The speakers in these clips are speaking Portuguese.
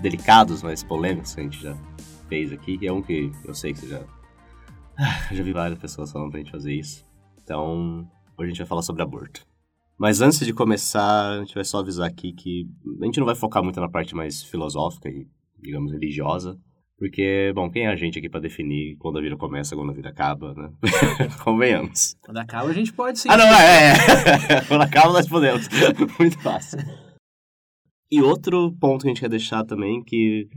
delicados, mais polêmicos que a gente já fez aqui, e é um que eu sei que você já. Ah, já vi várias pessoas falando pra gente fazer isso. Então, hoje a gente vai falar sobre aborto. Mas antes de começar, a gente vai só avisar aqui que a gente não vai focar muito na parte mais filosófica e, digamos, religiosa. Porque, bom, quem é a gente aqui para definir quando a vida começa, quando a vida acaba, né? Convenhamos. Quando acaba a gente pode sim. Ah, não, é, é. quando acaba nós podemos. Muito fácil. E outro ponto que a gente quer deixar também, que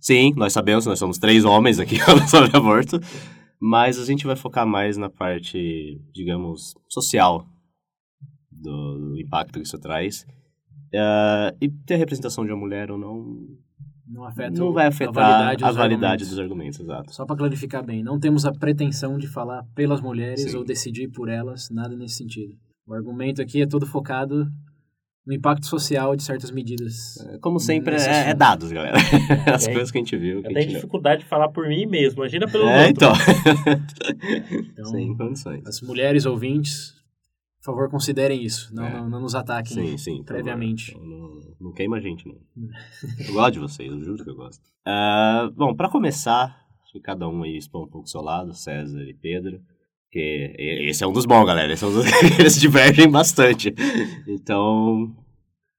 sim, nós sabemos, nós somos três homens aqui falando sobre aborto, mas a gente vai focar mais na parte, digamos, social do, do impacto que isso traz. Uh, e ter a representação de uma mulher ou não não, afeta não vai afetar a validade, a validade dos argumentos, exato. Só para clarificar bem, não temos a pretensão de falar pelas mulheres Sim. ou decidir por elas, nada nesse sentido. O argumento aqui é todo focado no impacto social de certas medidas. É, como sempre, é, é, dados, galera. As é, coisas que a gente viu. eu tenho dificuldade de falar por mim mesmo, imagina pelo é, outro. Então. então, sem condições. As mulheres ouvintes, por favor, considerem isso. Não, é. não, não, nos ataquem sim, sim, previamente. Não, não, não, queima a gente, não. eu gosto de vocês, eu juro que eu gosto. Uh, bom, para começar, acho que cada um aí expõe um pouco do seu lado, César e Pedro. Porque esse é um dos bons, galera. Esse é um dos... Eles divergem bastante. Então,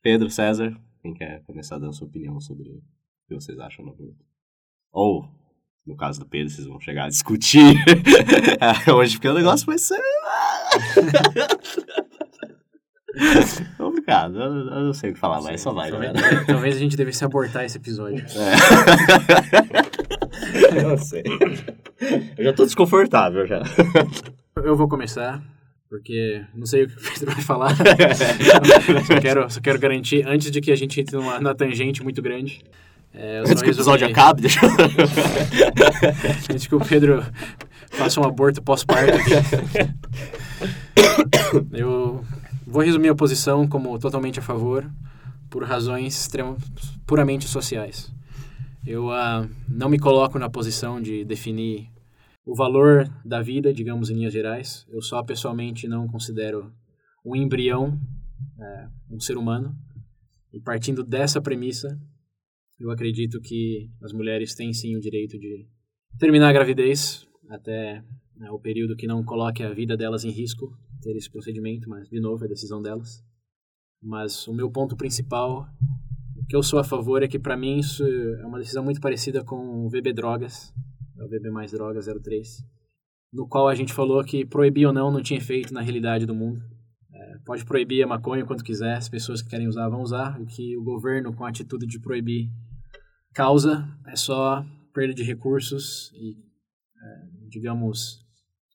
Pedro, César, quem quer começar dando sua opinião sobre o que vocês acham no grupo? Ou, no caso do Pedro, vocês vão chegar a discutir hoje, porque o negócio vai ser. Complicado, eu, eu, não sei o que falar, mas só vai, talvez, talvez a gente devesse abortar esse episódio. É. eu sei. Eu já tô desconfortável já. Eu vou começar, porque não sei o que o Pedro vai falar. só, quero, só quero garantir, antes de que a gente entre numa, numa tangente muito grande. É, antes que o episódio acabe, deixa eu... Antes que o Pedro faça um aborto pós-parto Eu vou resumir a posição como totalmente a favor, por razões puramente sociais. Eu uh, não me coloco na posição de definir o valor da vida, digamos em linhas gerais. Eu só pessoalmente não considero um embrião é, um ser humano. E partindo dessa premissa, eu acredito que as mulheres têm sim o direito de terminar a gravidez até né, o período que não coloque a vida delas em risco ter esse procedimento, mas de novo é decisão delas. Mas o meu ponto principal, o que eu sou a favor é que para mim isso é uma decisão muito parecida com o VB Drogas, é o VB Mais Drogas 03, no qual a gente falou que proibir ou não não tinha efeito na realidade do mundo. É, pode proibir a maconha quanto quiser, as pessoas que querem usar vão usar. O que o governo, com a atitude de proibir, causa é só perda de recursos e, é, digamos,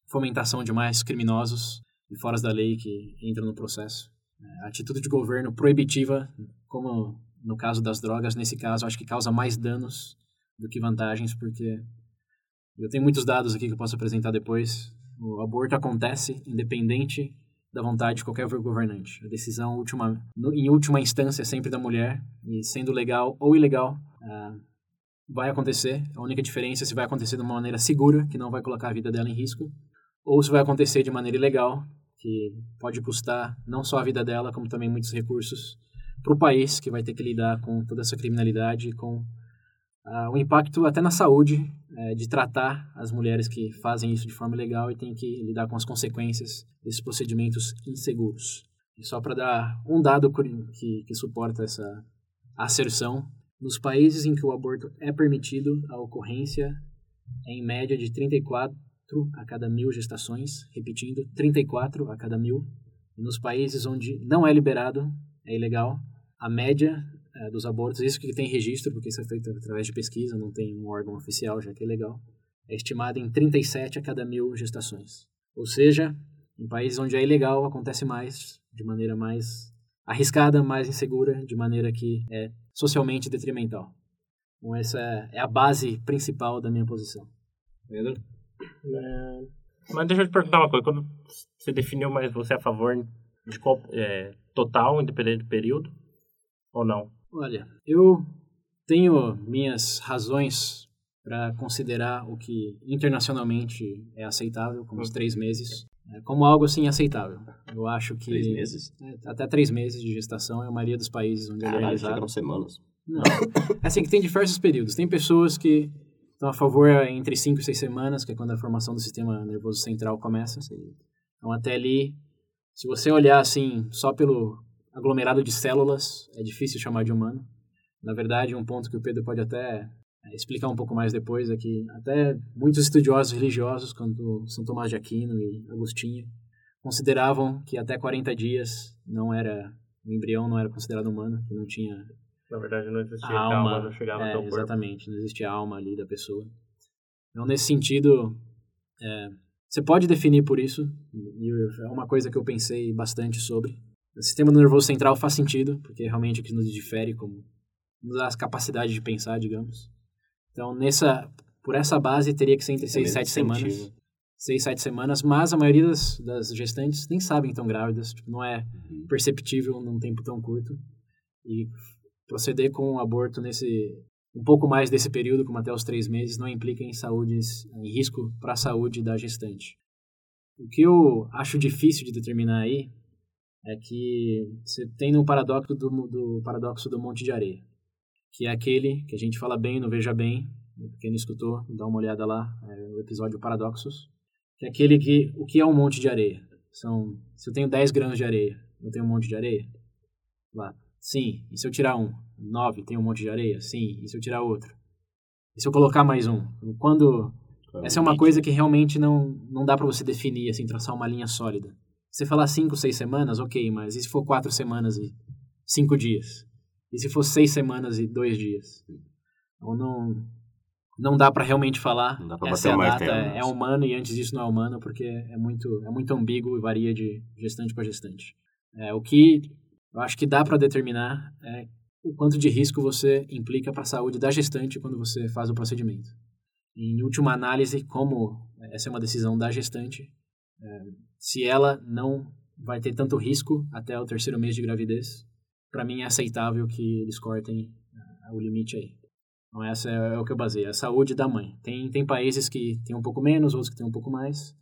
fomentação de mais criminosos e foras da lei que entram no processo. É, a atitude de governo proibitiva, como no caso das drogas, nesse caso, acho que causa mais danos do que vantagens, porque eu tenho muitos dados aqui que eu posso apresentar depois. O aborto acontece independente da vontade de qualquer governante. A decisão última, em última instância é sempre da mulher e sendo legal ou ilegal uh, vai acontecer. A única diferença é se vai acontecer de uma maneira segura, que não vai colocar a vida dela em risco, ou se vai acontecer de maneira ilegal, que pode custar não só a vida dela, como também muitos recursos para o país, que vai ter que lidar com toda essa criminalidade e com o impacto até na saúde uh, de tratar as mulheres que fazem isso de forma ilegal e têm que lidar com as consequências desses procedimentos inseguros. E só para dar um dado que, que suporta essa asserção, nos países em que o aborto é permitido, a ocorrência é em média de 34 a cada mil gestações, repetindo, 34 a cada mil. E nos países onde não é liberado, é ilegal, a média é, dos abortos, isso que tem registro, porque isso é feito através de pesquisa, não tem um órgão oficial, já que é legal, é estimada em 37 a cada mil gestações. Ou seja, em países onde é ilegal, acontece mais, de maneira mais arriscada, mais insegura, de maneira que é socialmente detrimental. Então, essa é, a base principal da minha posição. Pedro? É, Mas deixa eu te perguntar uma coisa. Quando você definiu mais você é a favor de qual, é, total, independente do período? Ou não? Olha, eu tenho minhas razões para considerar o que internacionalmente é aceitável, como os três meses, é, como algo assim aceitável. Eu acho que Três meses? é, até três meses de gestação é a maioria dos países onde é Caralho, realizado. chegaram semanas. Não. É assim, que tem diversos períodos. Tem pessoas que estão a favor entre 5 e 6 semanas, que é quando a formação do sistema nervoso central começa. Então, até ali, se você olhar assim, só pelo aglomerado de células, é difícil chamar de humano. Na verdade, um ponto que o Pedro pode até é, explicar um pouco mais depois é que até muitos estudiosos religiosos, como São Tomás de Aquino e Agostinho, consideravam que até 40 dias não era o embrião não era considerado humano, que não tinha Na verdade, não existia a calma, alma, não chegava é, até o corpo. exatamente, não existe a alma ali da pessoa. Então, nesse sentido, é, você pode definir por isso, e é uma coisa que eu pensei bastante sobre. O sistema nervoso central faz sentido, porque é realmente o que nos difere, como nos dá a capacidade de pensar, digamos. Então, nessa, por essa base, teria que ser entre É 6 e mesmo 7 semanas. incentivo. 6, 7 semanas, mas a maioria das, das gestantes nem sabem estão grávidas, tipo, não é Uhum. perceptível num tempo tão curto. E proceder com o aborto nesse um pouco mais desse período, como até os três meses, não implica em saúde, em risco para a saúde da gestante. O que eu acho difícil de determinar aí é que você tem no paradoxo do, do paradoxo do Monte de Areia, que é aquele que a gente fala bem no Veja Bem, quem não escutou, dá uma olhada lá, é o episódio Paradoxos, que é aquele que, o que é um monte de areia? São, se eu tenho 10 gramas de areia, eu tenho um monte de areia? Lá, sim. E se eu tirar um? 9, tem um monte de areia? Sim. E se eu tirar outro? E se eu colocar mais um? Quando... Essa é uma coisa que realmente não, não dá para você definir, assim, traçar uma linha sólida. Se você falar 5, 6 semanas, ok, mas e se for 4 semanas e 5 dias? E se for 6 semanas e 2 dias? Então não, não dá para realmente falar Não dá pra essa é bater a o data, é, né? é humano e antes disso não é humano, porque é muito, é muito ambíguo e varia de gestante para gestante. É, o que eu acho que dá para determinar é o quanto de risco você implica para a saúde da gestante quando você faz o procedimento. Em última análise, como essa é uma decisão da gestante, é, se ela não vai ter tanto risco até o terceiro mês de gravidez, para mim é aceitável que eles cortem ah, o limite aí. Então, essa é, é o que eu baseio, a saúde da mãe. Tem, tem países que tem um pouco menos, outros que tem um pouco mais.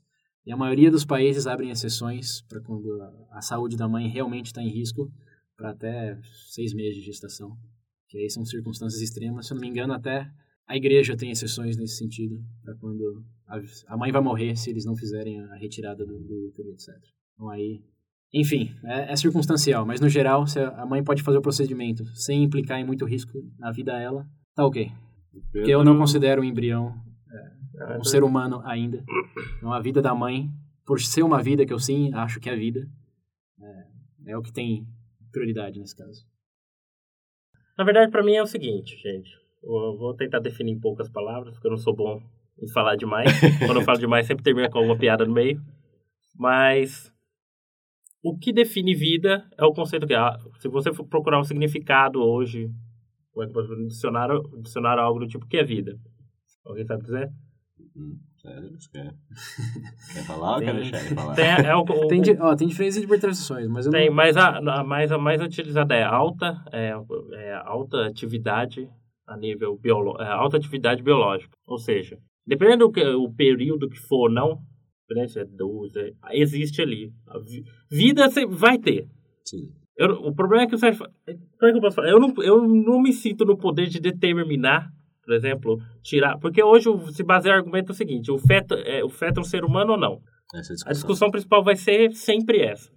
E a maioria dos países abrem exceções para quando a, a saúde da mãe realmente está em risco, para até seis meses de gestação. Que aí são circunstâncias extremas. Se eu não me engano, até a igreja tem exceções nesse sentido, para quando a, mãe vai morrer se eles não fizerem a retirada do, do útero, etc. Então aí. Enfim, é, é, circunstancial, mas no geral, se a mãe pode fazer o procedimento sem implicar em muito risco na vida dela, tá ok. Porque eu não considero o embrião é, um ser humano ainda. Então a vida da mãe, por ser uma vida que eu sim acho que é vida, é, é o que tem prioridade nesse caso. Na verdade, para mim é o seguinte, gente. Eu vou tentar definir em poucas palavras, porque eu não sou bom em falar demais. Quando eu falo demais, sempre termina com alguma piada no meio. Mas o que define vida é o conceito que, ah, se você for procurar um significado hoje, como é dicionário, dicionário algo do tipo, o que é vida? Alguém sabe dizer? Hum? Você quer, quer falar ou quer deixar ele falar? Tem, é o, o, tem, di- ó, tem diferentes interpretações, mas eu Tem, não... mas a, a, mais, a mais utilizada é alta, é, é alta atividade a nível biológico, é, alta atividade biológica. Ou seja, dependendo do que, o período que for não, se é 12, é, existe ali. A vi- vida você vai ter. Sim. Eu, o problema é que você. Como é que eu posso falar? Eu não, eu não me sinto no poder de determinar, por exemplo, tirar. Porque hoje se baseia o argumento é o seguinte: o feto, é, o feto é um ser humano ou não? É a discussão. A discussão principal vai ser sempre essa.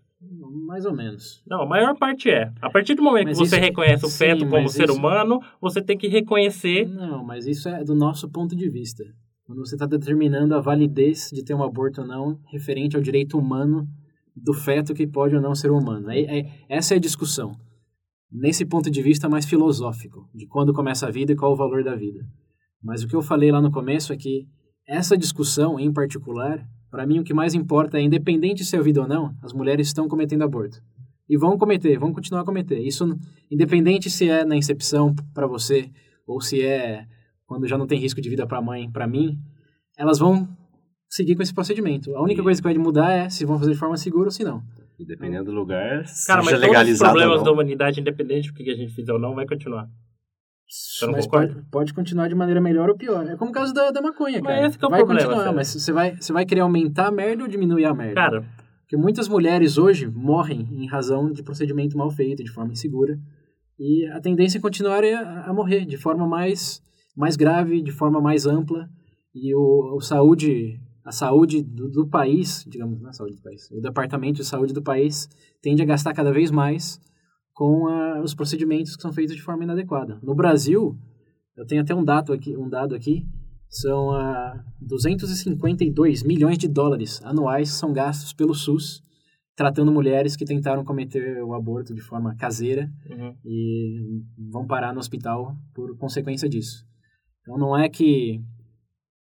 Mais ou menos. Não, a maior parte é. A partir do momento Mas que você isso- reconhece o sim, feto como ser isso- humano, você tem que reconhecer. Não, mas isso é do nosso ponto de vista. Quando você está determinando a validez de ter um aborto ou não, referente ao direito humano do feto que pode ou não ser humano. É, é- essa é a discussão. Nesse ponto de vista mais filosófico, de quando começa a vida e qual o valor da vida. Mas o que eu falei lá no começo é que essa discussão, em particular, para mim o que mais importa é, independente se é vida ou não, as mulheres estão cometendo aborto. E vão cometer, vão continuar a cometer. Isso, independente se é na incepção para você, ou se é quando já não tem risco de vida para a mãe, para mim, elas vão seguir com esse procedimento. A única coisa que vai mudar é se vão fazer de forma segura ou se não. E dependendo do lugar, Cara, mas seja todos os legalizado ou problemas da humanidade, independente do que a gente fizer ou não, vai continuar. Você não mas concorda? pode, pode continuar de maneira melhor ou pior. É como o caso da, da maconha, Mas cara. esse que é o vai problema, continuar, sério. mas você vai, você vai querer aumentar a merda ou diminuir a merda? Cara, Porque muitas mulheres hoje morrem em razão de procedimento mal feito, de forma insegura. E a tendência é continuar a, a morrer de forma mais, mais grave, de forma mais ampla. E o, o saúde, a saúde do, do país, digamos, não é a saúde do país, o departamento de saúde do país tende a gastar cada vez mais com a, os procedimentos que são feitos de forma inadequada. No Brasil, eu tenho até um dado aqui, um dado aqui são ah, 252 milhões de dólares anuais são gastos pelo SUS tratando mulheres que tentaram cometer o aborto de forma caseira uhum. e vão parar no hospital por consequência disso. Então não é que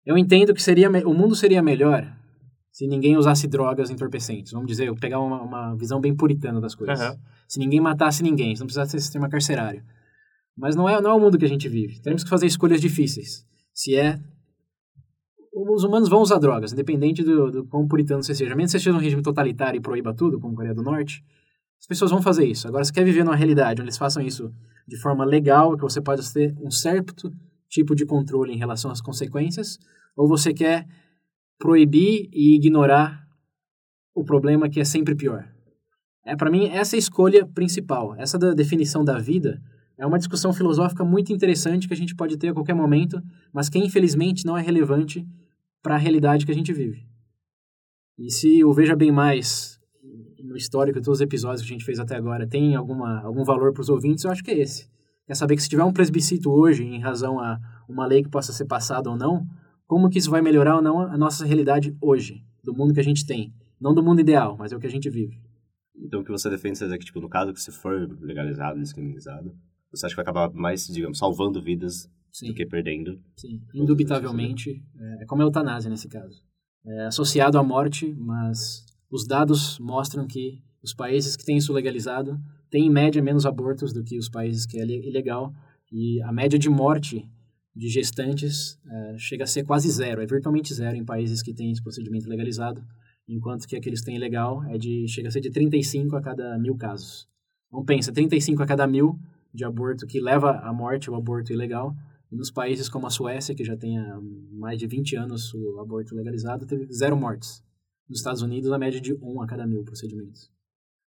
eu entendo que seria o mundo seria melhor se ninguém usasse drogas entorpecentes. Vamos dizer, eu pegar uma, uma visão bem puritana das coisas. Aham. Se ninguém matasse ninguém, se não precisasse ter sistema carcerário. Mas não é, não é o mundo que a gente vive. Temos que fazer escolhas difíceis. Se é os humanos vão usar drogas, independente do, do quão puritano você seja. Mesmo que você esteja num regime totalitário e proíba tudo, como Coreia do Norte, as pessoas vão fazer isso. Agora, você quer viver numa realidade onde eles façam isso de forma legal, que você pode ter um certo tipo de controle em relação às consequências, ou você quer proibir e ignorar o problema que é sempre pior. É para mim essa é a escolha principal. Essa da definição da vida é uma discussão filosófica muito interessante que a gente pode ter a qualquer momento, mas que infelizmente não é relevante para a realidade que a gente vive. E se o Veja Bem Mais, no histórico de todos os episódios que a gente fez até agora, tem alguma, algum valor para os ouvintes, eu acho que é esse. É saber que se tiver um presbicito hoje, em razão a uma lei que possa ser passada ou não, como que isso vai melhorar ou não a nossa realidade hoje, do mundo que a gente tem. Não do mundo ideal, mas é o que a gente vive. Então o que você defende é que, tipo, no caso que se for legalizado, descriminalizado, você acha que vai acabar mais, digamos, salvando vidas Sim. do que perdendo? Sim, indubitavelmente. É como a eutanásia nesse caso. É associado à morte, mas os dados mostram que os países que têm isso legalizado têm, em média, menos abortos do que os países que é le- ilegal. E a média de morte de gestantes é, chega a ser quase zero, é virtualmente zero em países que têm esse procedimento legalizado, enquanto que aqueles que têm ilegal é de, chega a ser de 35 a cada mil casos. Então pensa, 35 a cada mil de aborto que leva à morte o aborto ilegal, e nos países como a Suécia, que já tem há mais de 20 anos o aborto legalizado, teve zero mortes. Nos Estados Unidos, a média de um a cada mil procedimentos.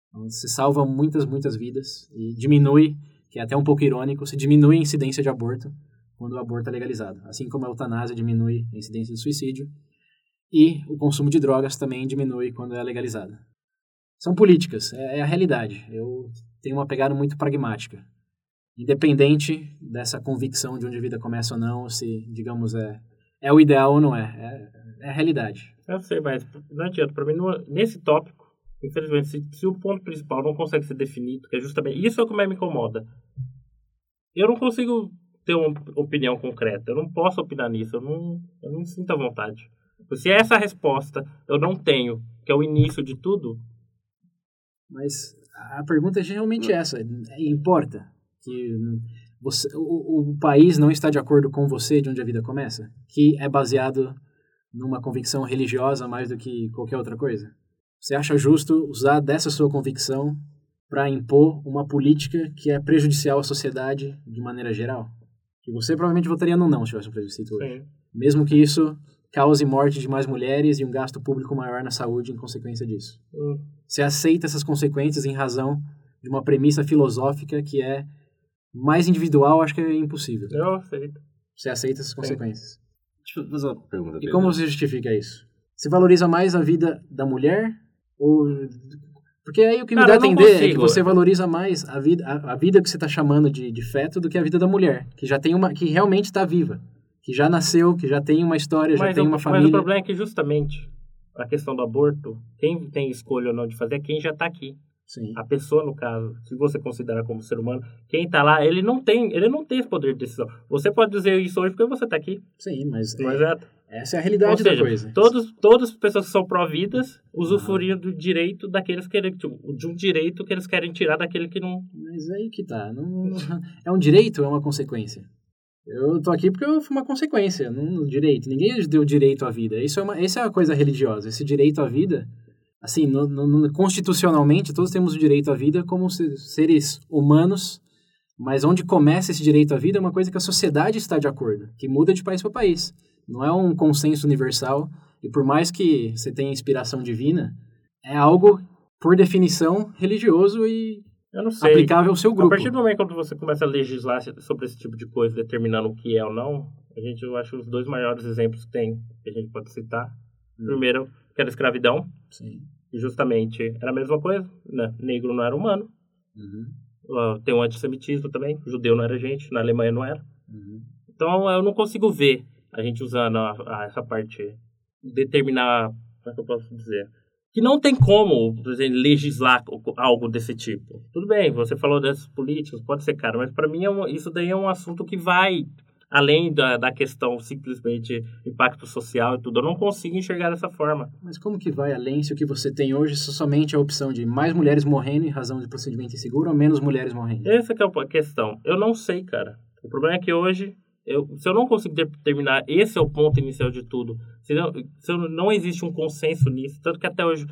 Então, você salva muitas, muitas vidas e diminui, que é até um pouco irônico, se diminui a incidência de aborto quando o aborto é legalizado. Assim como a eutanásia diminui a incidência de suicídio e o consumo de drogas também diminui quando é legalizado. São políticas, é, é a realidade. Eu tenho uma pegada muito pragmática independente dessa convicção de onde a vida começa ou não, se, digamos, é, é o ideal ou não é. É, é a realidade. Eu sei, mas não adianta. Pra mim, nesse tópico, infelizmente, se, se o ponto principal não consegue ser definido, que é justamente isso é o que mais me incomoda. Eu não consigo ter uma opinião concreta. Eu não posso opinar nisso. Eu não, eu não sinto à vontade. Se essa é a resposta eu não tenho, que é o início de tudo, Mas a pergunta é realmente essa. Importa que você, o, o país não está de acordo com você de onde a vida começa? Que é baseado numa convicção religiosa mais do que qualquer outra coisa? Você acha justo usar dessa sua convicção para impor uma política que é prejudicial à sociedade de maneira geral? Que você provavelmente votaria no não se tivesse um plebiscito hoje. sim. Mesmo que isso cause morte de mais mulheres e um gasto público maior na saúde em consequência disso. Hum, Você aceita essas consequências em razão de uma premissa filosófica que é mais individual, acho que é impossível. eu aceito. Você aceita essas consequências. Deixa eu fazer uma pergunta. E como você justifica isso? Você valoriza mais a vida da mulher ou porque aí o que me Cara, dá a entender é que consigo. você valoriza mais a vida, a, a vida que você está chamando de, de feto do que a vida da mulher, que já tem uma, que realmente está viva, que já nasceu, que já tem uma história, já Mas, tem o, uma mas família. o problema é que justamente a questão do aborto, quem tem escolha ou não de fazer é quem já está aqui. Sim. A pessoa, no caso, se você considerar como ser humano, quem está lá, ele não tem, ele não tem esse poder de decisão. Você pode dizer isso hoje porque você está aqui. Sim, mas Mas é- é, essa é a realidade da seja, coisa. todos, todas as pessoas que são pró-vidas usufruem do direito daqueles que de um direito que eles querem tirar daquele que não. Mas aí que tá. Não, é um direito ou é uma consequência? Eu tô aqui porque foi uma consequência, não direito. Ninguém deu direito à vida. Isso é uma, essa é uma coisa religiosa. Esse direito à vida, assim, no, no, constitucionalmente, todos temos o direito à vida como seres humanos, mas onde começa esse direito à vida é uma coisa que a sociedade está de acordo, que muda de país para país. Não é um consenso universal. E por mais que você tenha inspiração divina, é algo, por definição, religioso e eu não sei. aplicável ao seu grupo. A partir do momento que você começa a legislar sobre esse tipo de coisa, determinando o que é ou não, a gente, eu acho, os dois maiores exemplos que tem, que a gente pode citar. Hum. Primeiro, que era a escravidão. Sim. E justamente era a mesma coisa, né? Negro não era humano. Uhum. Uh, tem um antissemitismo também. Judeu não era gente, na Alemanha não era. Uhum. Então eu não consigo ver a gente usando a, a, essa parte, determinar, como é que eu posso dizer? que não tem como, por exemplo, legislar algo desse tipo. Tudo bem, você falou desses políticos, pode ser caro, mas para mim é um, isso daí é um assunto que vai além da, da questão simplesmente impacto social e tudo. Eu não consigo enxergar dessa forma. Mas como que vai além se o que você tem hoje é somente a opção de mais mulheres morrendo em razão de procedimento inseguro ou menos mulheres morrendo? Essa é a questão. Eu não sei, cara. O problema é que hoje eu, se eu não consigo determinar, esse é o ponto inicial de tudo. Se não, se não existe um consenso nisso, tanto que até hoje,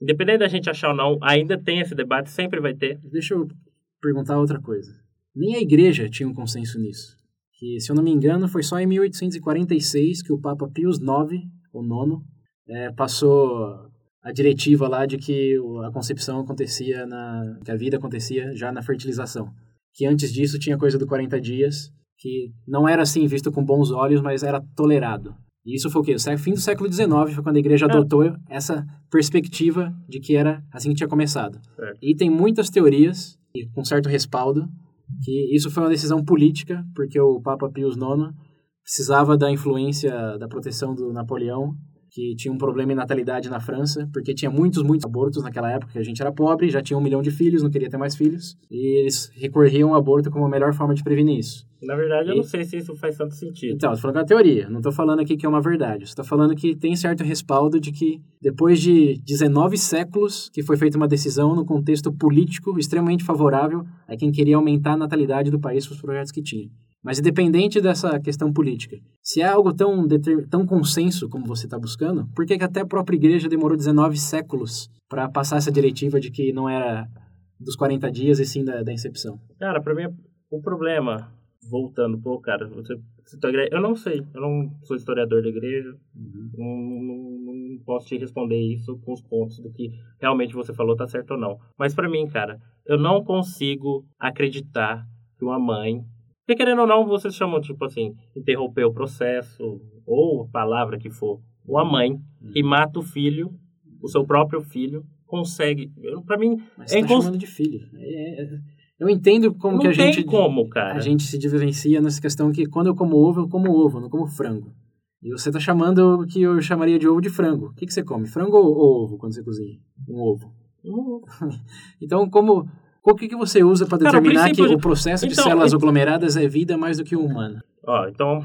independente da gente achar ou não, ainda tem esse debate, sempre vai ter. Deixa eu perguntar outra coisa. Nem a igreja tinha um consenso nisso. Que, se eu não me engano, foi só em 1846 que o Papa Pius IX, o nono, é, passou a diretiva lá de que a concepção acontecia na que a vida acontecia já na fertilização. Que antes disso tinha coisa do 40 dias que não era assim visto com bons olhos, mas era tolerado. E isso foi o quê? O fim do século XIX foi quando a igreja é. adotou essa perspectiva de que era assim que tinha começado. É. E tem muitas teorias, e com certo respaldo, que isso foi uma decisão política, porque o Papa Pius IX precisava da influência, da proteção do Napoleão, que tinha um problema em natalidade na França, porque tinha muitos, muitos abortos naquela época, que a gente era pobre, já tinha um milhão de filhos, não queria ter mais filhos, e eles recorriam ao aborto como a melhor forma de prevenir isso. Na verdade, e... eu não sei se isso faz tanto sentido. Então, tô falando que é uma teoria, não estou falando aqui que é uma verdade. Estou falando que tem certo respaldo de que, depois de 19 séculos, que foi feita uma decisão no contexto político extremamente favorável a quem queria aumentar a natalidade do país para os projetos que tinha. Mas independente dessa questão política, se é algo tão, tão consenso como você está buscando, por que, que até a própria igreja demorou 19 séculos para passar essa diretiva de que não era dos 40 dias e sim da, da incepção? Cara, para mim, o problema voltando, pô, cara, você. Eu não sei, eu não sou historiador da igreja, uhum. não, não, não, posso te responder isso com os pontos do que realmente você falou tá certo ou não. Mas para mim, cara, eu não consigo acreditar que uma mãe. Porque querendo ou não, vocês chamam, tipo assim, interromper o processo, ou a palavra que for. Uma mãe uhum. que mata o filho, o seu próprio filho, consegue. Para mim. Mas é tá incons... chamando de filho. é... é eu entendo como não que a gente. como, cara. A gente se diferencia nessa questão que quando eu como ovo, eu como ovo, não como frango. E você tá chamando o que eu chamaria de ovo de frango. O que, que você come? Frango ou ovo quando você cozinha? Um ovo. Um ovo. então, como. O que, que você usa para determinar que de... o processo então, de células então... aglomeradas é vida mais do que humana? Ó, então,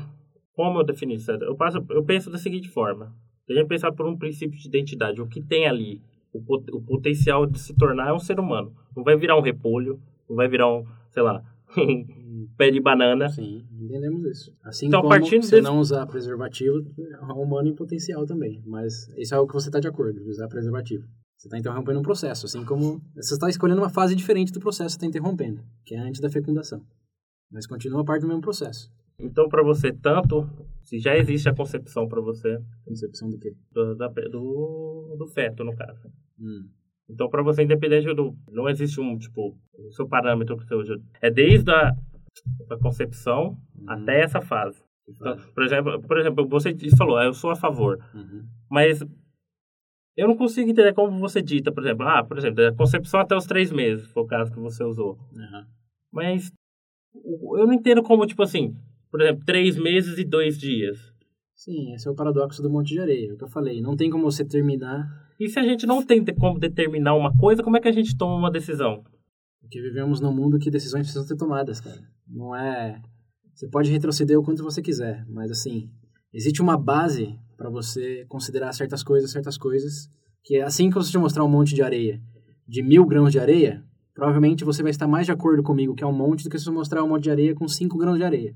como eu defini isso? Eu, passo, eu penso da seguinte forma. Se a gente pensar por um princípio de identidade, o que tem ali, o, o potencial de se tornar é um ser humano. Não vai virar um repolho, não vai virar um, sei lá, um pé de banana. Sim, entendemos isso. Assim então, como você desse... não usar preservativo, é humano em potencial também. Mas isso é o que você está de acordo, usar preservativo. Você está interrompendo um processo, assim como você está escolhendo uma fase diferente do processo que está interrompendo, que é antes da fecundação. Mas continua parte do mesmo processo. Então, para você, tanto se já existe a concepção para você. Concepção do quê? Do, da, do, do feto, no caso. Hum. Então, para você, independente do. Não existe um, tipo, o seu parâmetro que você usa. É desde a, a concepção uhum. até essa fase. Então, por, exemplo, por exemplo, você falou, ah, eu sou a favor. Uhum. Mas eu não consigo entender como você dita, por exemplo, ah, por exemplo, a concepção até os três meses, foi o caso que você usou. Uhum. Mas eu não entendo como, tipo assim, por exemplo, três meses e dois dias. Sim, esse é o paradoxo do monte de areia, é o que eu falei. Não tem como você terminar e se a gente não tem como determinar uma coisa, como é que a gente toma uma decisão? Porque vivemos num mundo que decisões precisam ser tomadas, cara. Não é. Você pode retroceder o quanto você quiser, mas assim, existe uma base para você considerar certas coisas, certas coisas, que é assim que você te mostrar um monte de areia, de mil grãos de areia, provavelmente você vai estar mais de acordo comigo que é um monte do que se eu mostrar um monte de areia com cinco grãos de areia.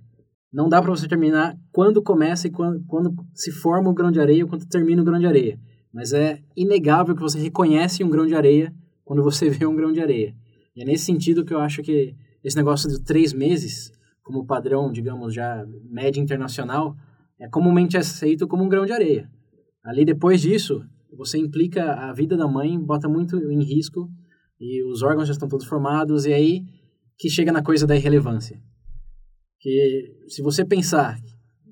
não dá para você terminar quando começa e quando, quando se forma o grão de areia ou quando termina o grão de areia. Mas é inegável que você reconhece um grão de areia quando você vê um grão de areia. E é nesse sentido que eu acho que esse negócio de três meses, como padrão, digamos, já média internacional, é comumente aceito como um grão de areia. Ali, depois disso, você implica a vida da mãe, bota muito em risco, e os órgãos já estão todos formados, e aí que chega na coisa da irrelevância. Que se você pensar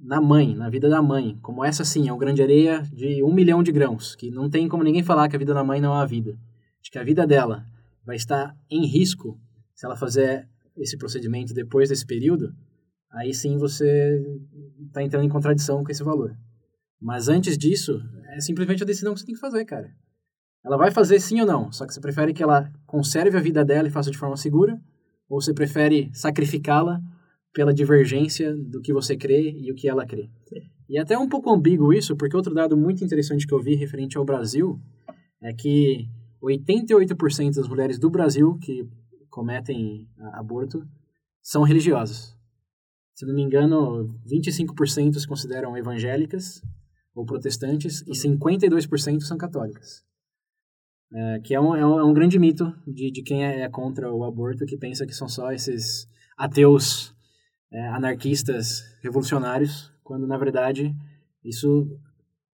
na mãe, na vida da mãe, como essa sim é um grande areia de um milhão de grãos, que não tem como ninguém falar que a vida da mãe não é uma vida. De que a vida dela vai estar em risco se ela fazer esse procedimento depois desse período, aí sim você está entrando em contradição com esse valor. Mas antes disso, é simplesmente a decisão que você tem que fazer, cara. Ela vai fazer sim ou não, só que você prefere que ela conserve a vida dela e faça de forma segura, ou você prefere sacrificá-la pela divergência do que você crê e o que ela crê. E é até um pouco ambíguo isso, porque outro dado muito interessante que eu vi referente ao Brasil é que 88% das mulheres do Brasil que cometem aborto são religiosas. Se não me engano, 25% se consideram evangélicas ou protestantes e 52% são católicas. É, que é um, é um, é um, grande mito de, de quem é, é, contra o aborto, que pensa que são só esses ateus é, anarquistas revolucionários, quando na verdade isso,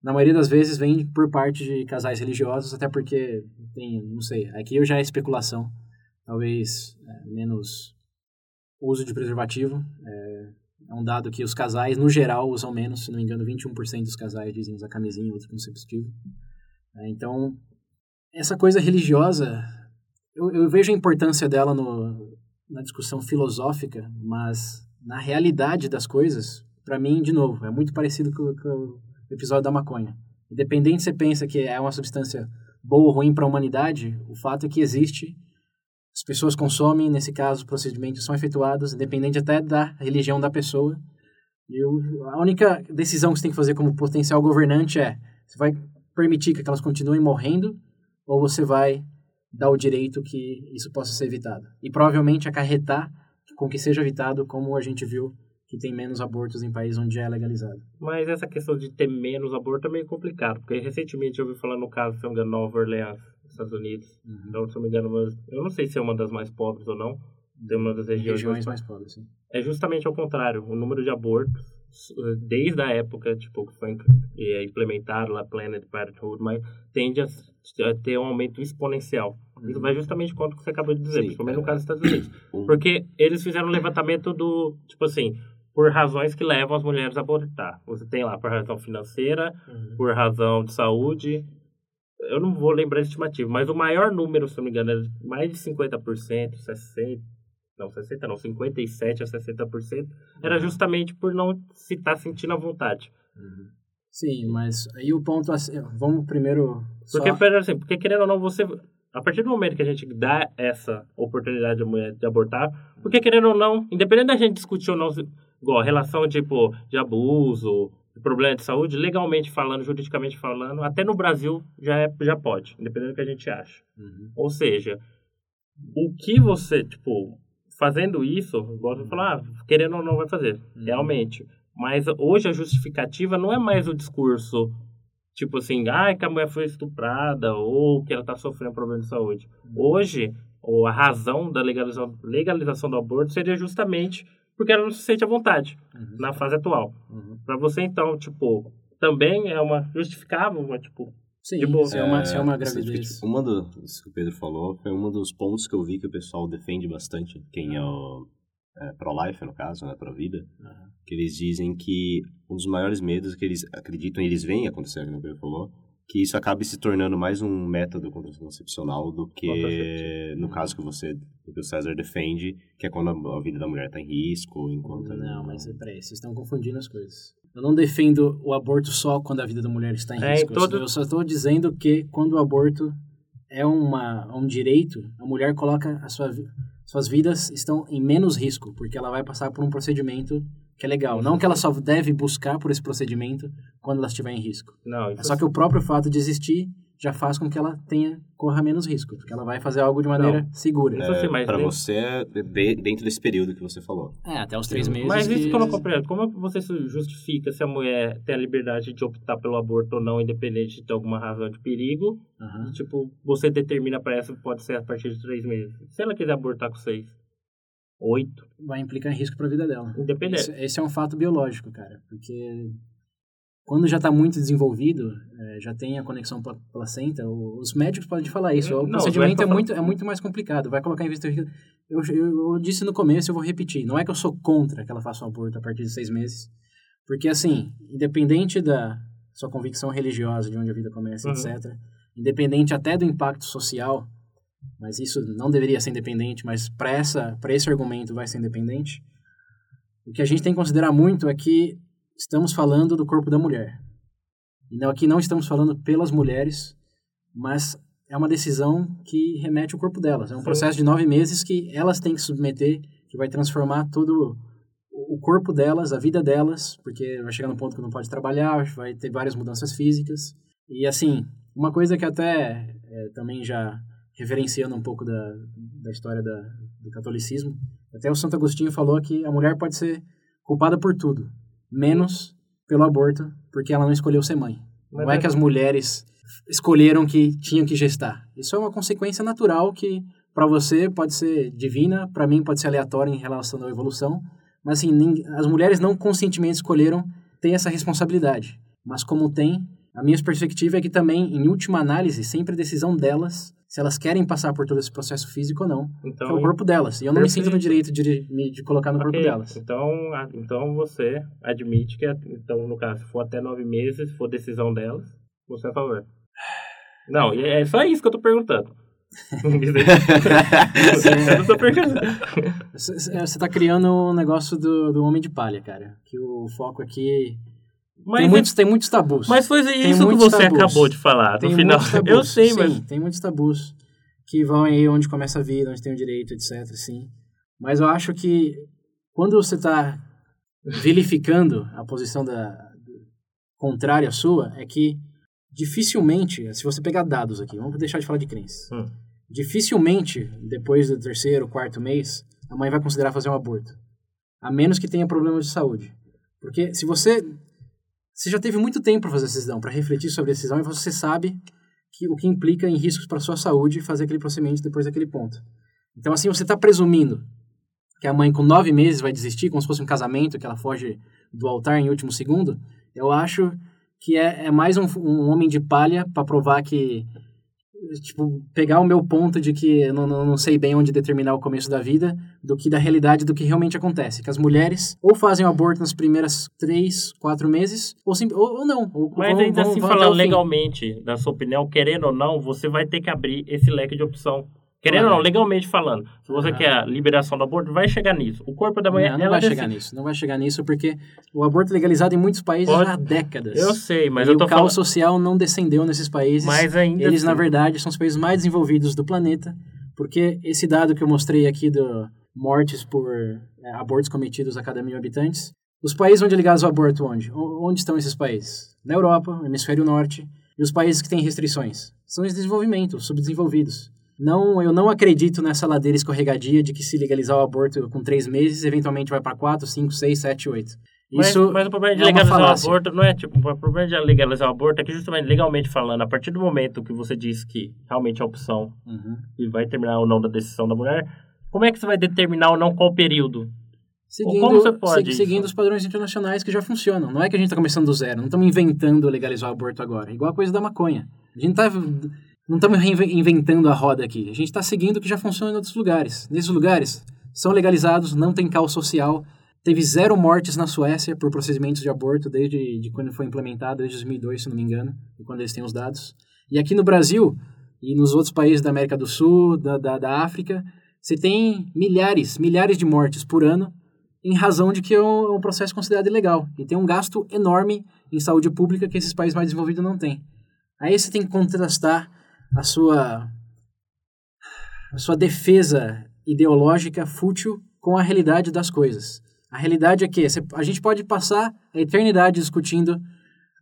na maioria das vezes, vem por parte de casais religiosos, até porque tem, não sei, aqui eu já é especulação, talvez é, menos uso de preservativo, é, é um dado que os casais, no geral, usam menos. Se não me engano, 21% dos casais dizem usar camisinha ou outro conceptivo. É, então, essa coisa religiosa, eu, eu vejo a importância dela no, na discussão filosófica, mas na realidade das coisas, para mim, de novo, é muito parecido com, com, o episódio da maconha. Independente se você pensa que é uma substância boa ou ruim para a humanidade, o fato é que existe as pessoas consomem, nesse caso, os procedimentos são efetuados, independente até da religião da pessoa. E a única decisão que você tem que fazer como potencial governante é: você vai permitir que elas continuem morrendo ou você vai dar o direito que isso possa ser evitado? E provavelmente acarretar com que seja evitado, como a gente viu que tem menos abortos em países onde é legalizado. Mas essa questão de ter menos aborto é meio complicado, porque recentemente eu ouvi falar no caso, engano, Nova Orleans, Estados Unidos. Uhum. Então, se não me engano, eu não sei se é uma das mais pobres ou não, de uma das regiões, regiões mais, pobres, sim. É justamente ao contrário, o número de abortos, desde a época, tipo, que foi é, implementado lá Planet Parenthood, mas tende a, ter um aumento exponencial. Uhum. Isso vai justamente contra o que você acabou de dizer, sim, principalmente é. no caso dos Estados Unidos. Uhum. Porque eles fizeram um levantamento do, tipo assim, por razões que levam as mulheres a abortar. Você tem lá por razão financeira, uhum. por razão de saúde, eu não vou lembrar a estimativa, mas o maior número, se não me engano, é mais de 50%, 60%, não, 60% não, 57% a 60%, era uhum. justamente por não se estar tá sentindo a vontade. Uhum. Sim, mas aí o ponto, assim, vamos primeiro... Porque, só... assim, porque querendo ou não, você... A partir do momento que a gente dá essa oportunidade à mulher de abortar, porque querendo ou não, independente da gente discutir ou não, igual, relação tipo, de abuso, problema de saúde, legalmente falando, juridicamente falando, até no Brasil já, é, já pode, independente do que a gente acha. Uhum. Ou seja, o que você, tipo, fazendo isso, igual você falar, ah, querendo ou não vai fazer, uhum. realmente. Mas hoje a justificativa não é mais o discurso, tipo assim, ah, que a mulher foi estuprada ou que ela está sofrendo problema de saúde. Uhum. Hoje, ou a razão da legalização, legalização do aborto seria justamente porque ela não se sente à vontade uhum. na fase atual. Uhum. Para você, então, tipo, também é uma justificável, uma, tipo... Sim, tipo, se é, uma, é uma gravidez. Uma do, isso que o Pedro falou foi um dos pontos que eu vi que o pessoal defende bastante, quem é o é, pro-life, no caso, né, pro-vida, uhum. que eles dizem que um dos maiores medos que eles acreditam e eles veem acontecer, como o Pedro falou, que isso acabe se tornando mais um método contracepcional do que no caso que você que o César defende, que é quando a vida da mulher está em risco, enquanto não, mas peraí, vocês estão confundindo as coisas. Eu não defendo o aborto só quando a vida da mulher está em é, risco. Todo... Eu só estou dizendo que quando o aborto é uma, um direito, a mulher coloca a sua suas vidas estão em menos risco, porque ela vai passar por um procedimento que é legal. Não que ela só deve buscar por esse procedimento quando ela estiver em risco. Não, é só que o próprio fato de existir já faz com que ela tenha corra menos risco, porque ela vai fazer algo de maneira Não. segura. Assim, mas para você, é de- dentro desse período que você falou. É, até os três meses. Mas isso que eu não compreendo. Como é que você se justifica se a mulher tem a liberdade de optar pelo aborto ou não, independente de ter alguma razão de perigo? E, tipo, você determina para essa pode ser a partir de três meses. Se ela quiser abortar com seis, oito, Vai implicar em risco para a vida dela. independente. Esse, esse é um fato biológico, cara, porque quando já está muito desenvolvido, é, já tem a conexão pla- placenta, os médicos podem falar isso. O Não, procedimento é muito, é muito mais complicado, vai colocar em vista. Eu, eu, eu disse no começo, eu vou repetir. Não é que eu sou contra que ela faça um aborto a partir de seis meses, porque assim, independente da sua convicção religiosa, de onde a vida começa, Uhum. etc., independente até do impacto social, mas isso não deveria ser independente, mas para esse argumento vai ser independente. O que a gente tem que considerar muito é que estamos falando do corpo da mulher. E não, aqui não estamos falando pelas mulheres, mas é uma decisão que remete ao corpo delas. É um Sim. processo de nove meses que elas têm que submeter, que vai transformar todo o corpo delas, a vida delas, porque vai chegar no ponto que não pode trabalhar, vai ter várias mudanças físicas. E assim, uma coisa que até é, também já referenciando um pouco da, da história da, do catolicismo, até o Santo Agostinho falou que a mulher pode ser culpada por tudo, menos pelo aborto, porque ela não escolheu ser mãe. Mas não é é- que as mulheres escolheram que tinham que gestar. Isso é uma consequência natural que para você pode ser divina, para mim pode ser aleatória em relação à evolução, mas assim, as mulheres não conscientemente escolheram ter essa responsabilidade. Mas como tem, a minha perspectiva é que também, em última análise, sempre a decisão delas, se elas querem passar por todo esse processo físico ou não, Então, que é o corpo delas. E eu não me sinto no Perfeito. direito de, me- de colocar no corpo ok. delas. Então, então você admite que, então, no caso, se for até nove meses, se for decisão delas, você é a favor. Não, é só isso que eu tô perguntando. Você está criando um negócio do, do homem de palha, cara. Que o foco aqui. Mas, tem, muitos, tem muitos tabus. mas foi isso que você tabus. acabou de falar tem no final. tabus. Eu sei, sim, mas tem muitos tabus que vão aí onde começa a vida, onde tem o direito, etc. Sim. Mas eu acho que quando você está vilificando a posição da contrária à sua, é que dificilmente, se você pegar dados aqui, vamos deixar de falar de crença. Hum. Dificilmente, depois do terceiro, quarto mês, a mãe vai considerar fazer um aborto. A menos que tenha problemas de saúde. Porque se você você já teve muito tempo para fazer essa decisão, para refletir sobre a decisão, e você sabe que o que implica em riscos para sua saúde fazer aquele procedimento depois daquele ponto. Então, assim, você está presumindo que a mãe com nove meses vai desistir, como se fosse um casamento, que ela foge do altar em último segundo. Eu acho que é, é mais um, um homem de palha para provar que tipo, pegar o meu ponto de que eu não, não, não sei bem onde determinar o começo da vida, do que da realidade do que realmente acontece. Que as mulheres ou fazem o aborto nas primeiras três, quatro meses, ou, sim, ou, ou não. Ou Mas vão- ainda vão- assim, falando legalmente, na sua opinião, querendo ou não, você vai ter que abrir esse leque de opção. Querendo ou não, legalmente falando. Se você Aham. quer a liberação do aborto, vai chegar nisso. O corpo da mulher, não, não vai decide. chegar nisso, não vai chegar nisso, porque o aborto é legalizado em muitos países Pode- há décadas. Eu sei, mas e eu tô o caos falando... social não descendeu nesses países. Mas ainda Eles, na assim- verdade, são os países mais desenvolvidos do planeta, porque esse dado que eu mostrei aqui do mortes por é, abortos cometidos a cada mil habitantes, os países onde é legalizado o aborto, onde? O- Onde estão esses países? Na Europa, no hemisfério norte, e os países que têm restrições? São os desenvolvimento, os subdesenvolvidos. Não, eu não acredito nessa ladeira escorregadia de que se legalizar o aborto com três meses, eventualmente vai para quatro, cinco, seis, sete, oito. Mas, Isso mas o problema de é legalizar o aborto não é tipo, o problema de legalizar o aborto é que justamente legalmente falando, a partir do momento que você diz que realmente é opção Uhum. e vai terminar ou não da decisão da mulher, como é que você vai determinar ou não qual período? Seguindo, Como você pode se- seguindo os padrões internacionais que já funcionam. Não é que a gente está começando do zero, não estamos inventando legalizar o aborto agora. Igual a coisa da maconha. A gente tá, não estamos inventando a roda aqui. A gente está seguindo o que já funciona em outros lugares. Nesses lugares, são legalizados, não tem caos social. Teve zero mortes na Suécia por procedimentos de aborto desde de quando foi implementado, desde 2002, se não me engano, e quando eles têm os dados. E aqui no Brasil e nos outros países da América do Sul, da, da, da África, você tem milhares, milhares de mortes por ano em razão de que é é um processo considerado ilegal. E tem um gasto enorme em saúde pública que esses países mais desenvolvidos não têm. Aí você tem que contrastar a sua, a sua defesa ideológica fútil com a realidade das coisas. A realidade é que a gente pode passar a eternidade discutindo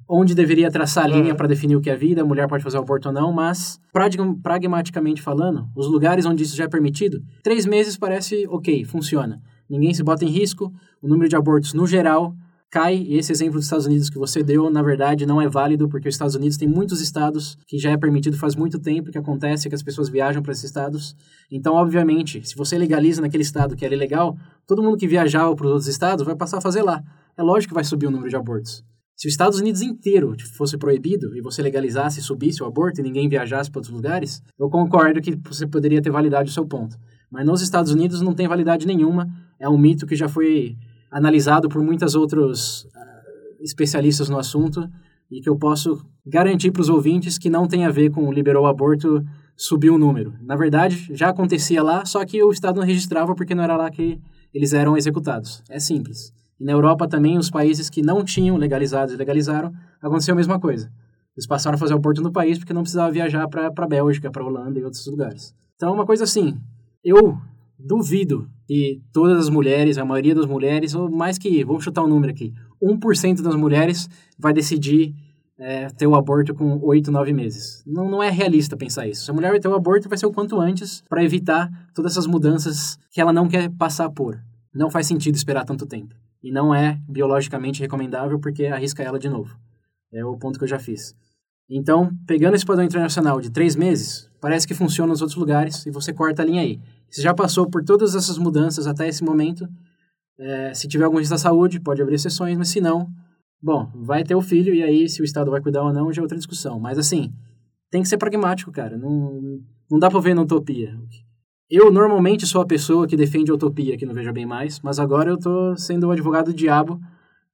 onde deveria traçar a linha Uhum. para definir o que é vida, a mulher pode fazer o aborto ou não, mas pragma- pragmaticamente falando, os lugares onde isso já é permitido, três meses parece ok, funciona. Ninguém se bota em risco, o número de abortos no geral cai, esse exemplo dos Estados Unidos que você deu, na verdade, não é válido, porque os Estados Unidos tem muitos estados que já é permitido faz muito tempo que acontece, que as pessoas viajam para esses estados. Então, obviamente, se você legaliza naquele estado que era ilegal, todo mundo que viajava para os outros estados vai passar a fazer lá. É lógico que vai subir o número de abortos. Se os Estados Unidos inteiro fosse proibido e você legalizasse e subisse o aborto e ninguém viajasse para outros lugares, eu concordo que você poderia ter validade o seu ponto. Mas nos Estados Unidos não tem validade nenhuma. É um mito que já foi analisado por muitos outros ah, especialistas no assunto e que eu posso garantir para os ouvintes que não tem a ver com liberou o aborto subir o número. Na verdade, já acontecia lá, só que o Estado não registrava porque não era lá que eles eram executados. É simples. E na Europa também, os países que não tinham legalizado e legalizaram, aconteceu a mesma coisa. Eles passaram a fazer aborto no país porque não precisava viajar para a Bélgica, para Holanda e outros lugares. Então, é uma coisa assim, eu duvido que todas as mulheres, a maioria das mulheres, ou mais que, vamos chutar um número aqui, 1% das mulheres vai decidir é, ter o aborto com 8, 9 meses. Não, não é realista pensar isso. Se a mulher vai ter o aborto, vai ser o quanto antes para evitar todas essas mudanças que ela não quer passar por. Não faz sentido esperar tanto tempo. E não é biologicamente recomendável porque arrisca ela de novo. É o ponto que eu já fiz. Então, pegando esse padrão internacional de três meses, parece que funciona nos outros lugares e você corta a linha aí. Você já passou por todas essas mudanças até esse momento. É, se tiver algum risco da saúde, pode abrir exceções, mas se não, bom, vai ter o filho e aí se o Estado vai cuidar ou não já é outra discussão. Mas assim, tem que ser pragmático, cara. Não, não dá pra ver na utopia. Eu normalmente sou a pessoa que defende a utopia aqui no Veja Bem Mais, mas agora eu tô sendo o advogado do diabo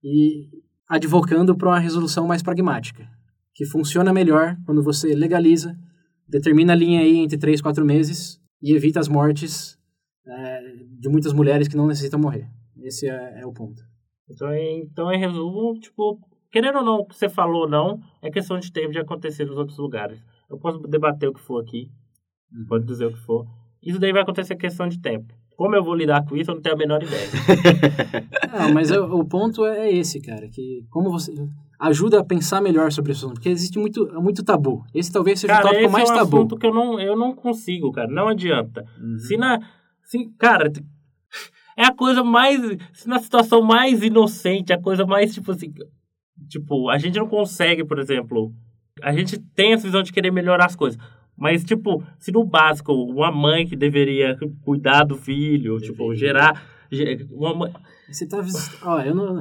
e advocando para uma resolução mais pragmática, que funciona melhor quando você legaliza, determina a linha aí entre 3 e 4 meses e evita as mortes é, de muitas mulheres que não necessitam morrer. Esse é, é o ponto. Então, em- então, em resumo, tipo, querendo ou não, o que você falou ou não, é questão de tempo de acontecer nos outros lugares. Eu posso debater o que for aqui, pode dizer o que for. Isso daí vai acontecer questão de tempo. Como eu vou lidar com isso, eu não tenho a menor ideia. Não, mas o, o ponto é esse, cara, que como você ajuda a pensar melhor sobre isso, porque existe muito, muito tabu. Esse talvez seja o Cara, tópico esse mais é um tabu. assunto que eu não, eu não consigo, cara. Não adianta. Uhum. Se na... Se, cara, é a coisa mais... Se na situação mais inocente, a coisa mais, tipo assim... Tipo, a gente não consegue, por exemplo... A gente tem essa visão de querer melhorar as coisas. Mas, tipo, se no básico, uma mãe que deveria cuidar do filho, tipo, Deveria. gerar... ge- Uma mãe, Você tá. Ó, eu não.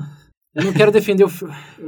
Eu não quero defender o,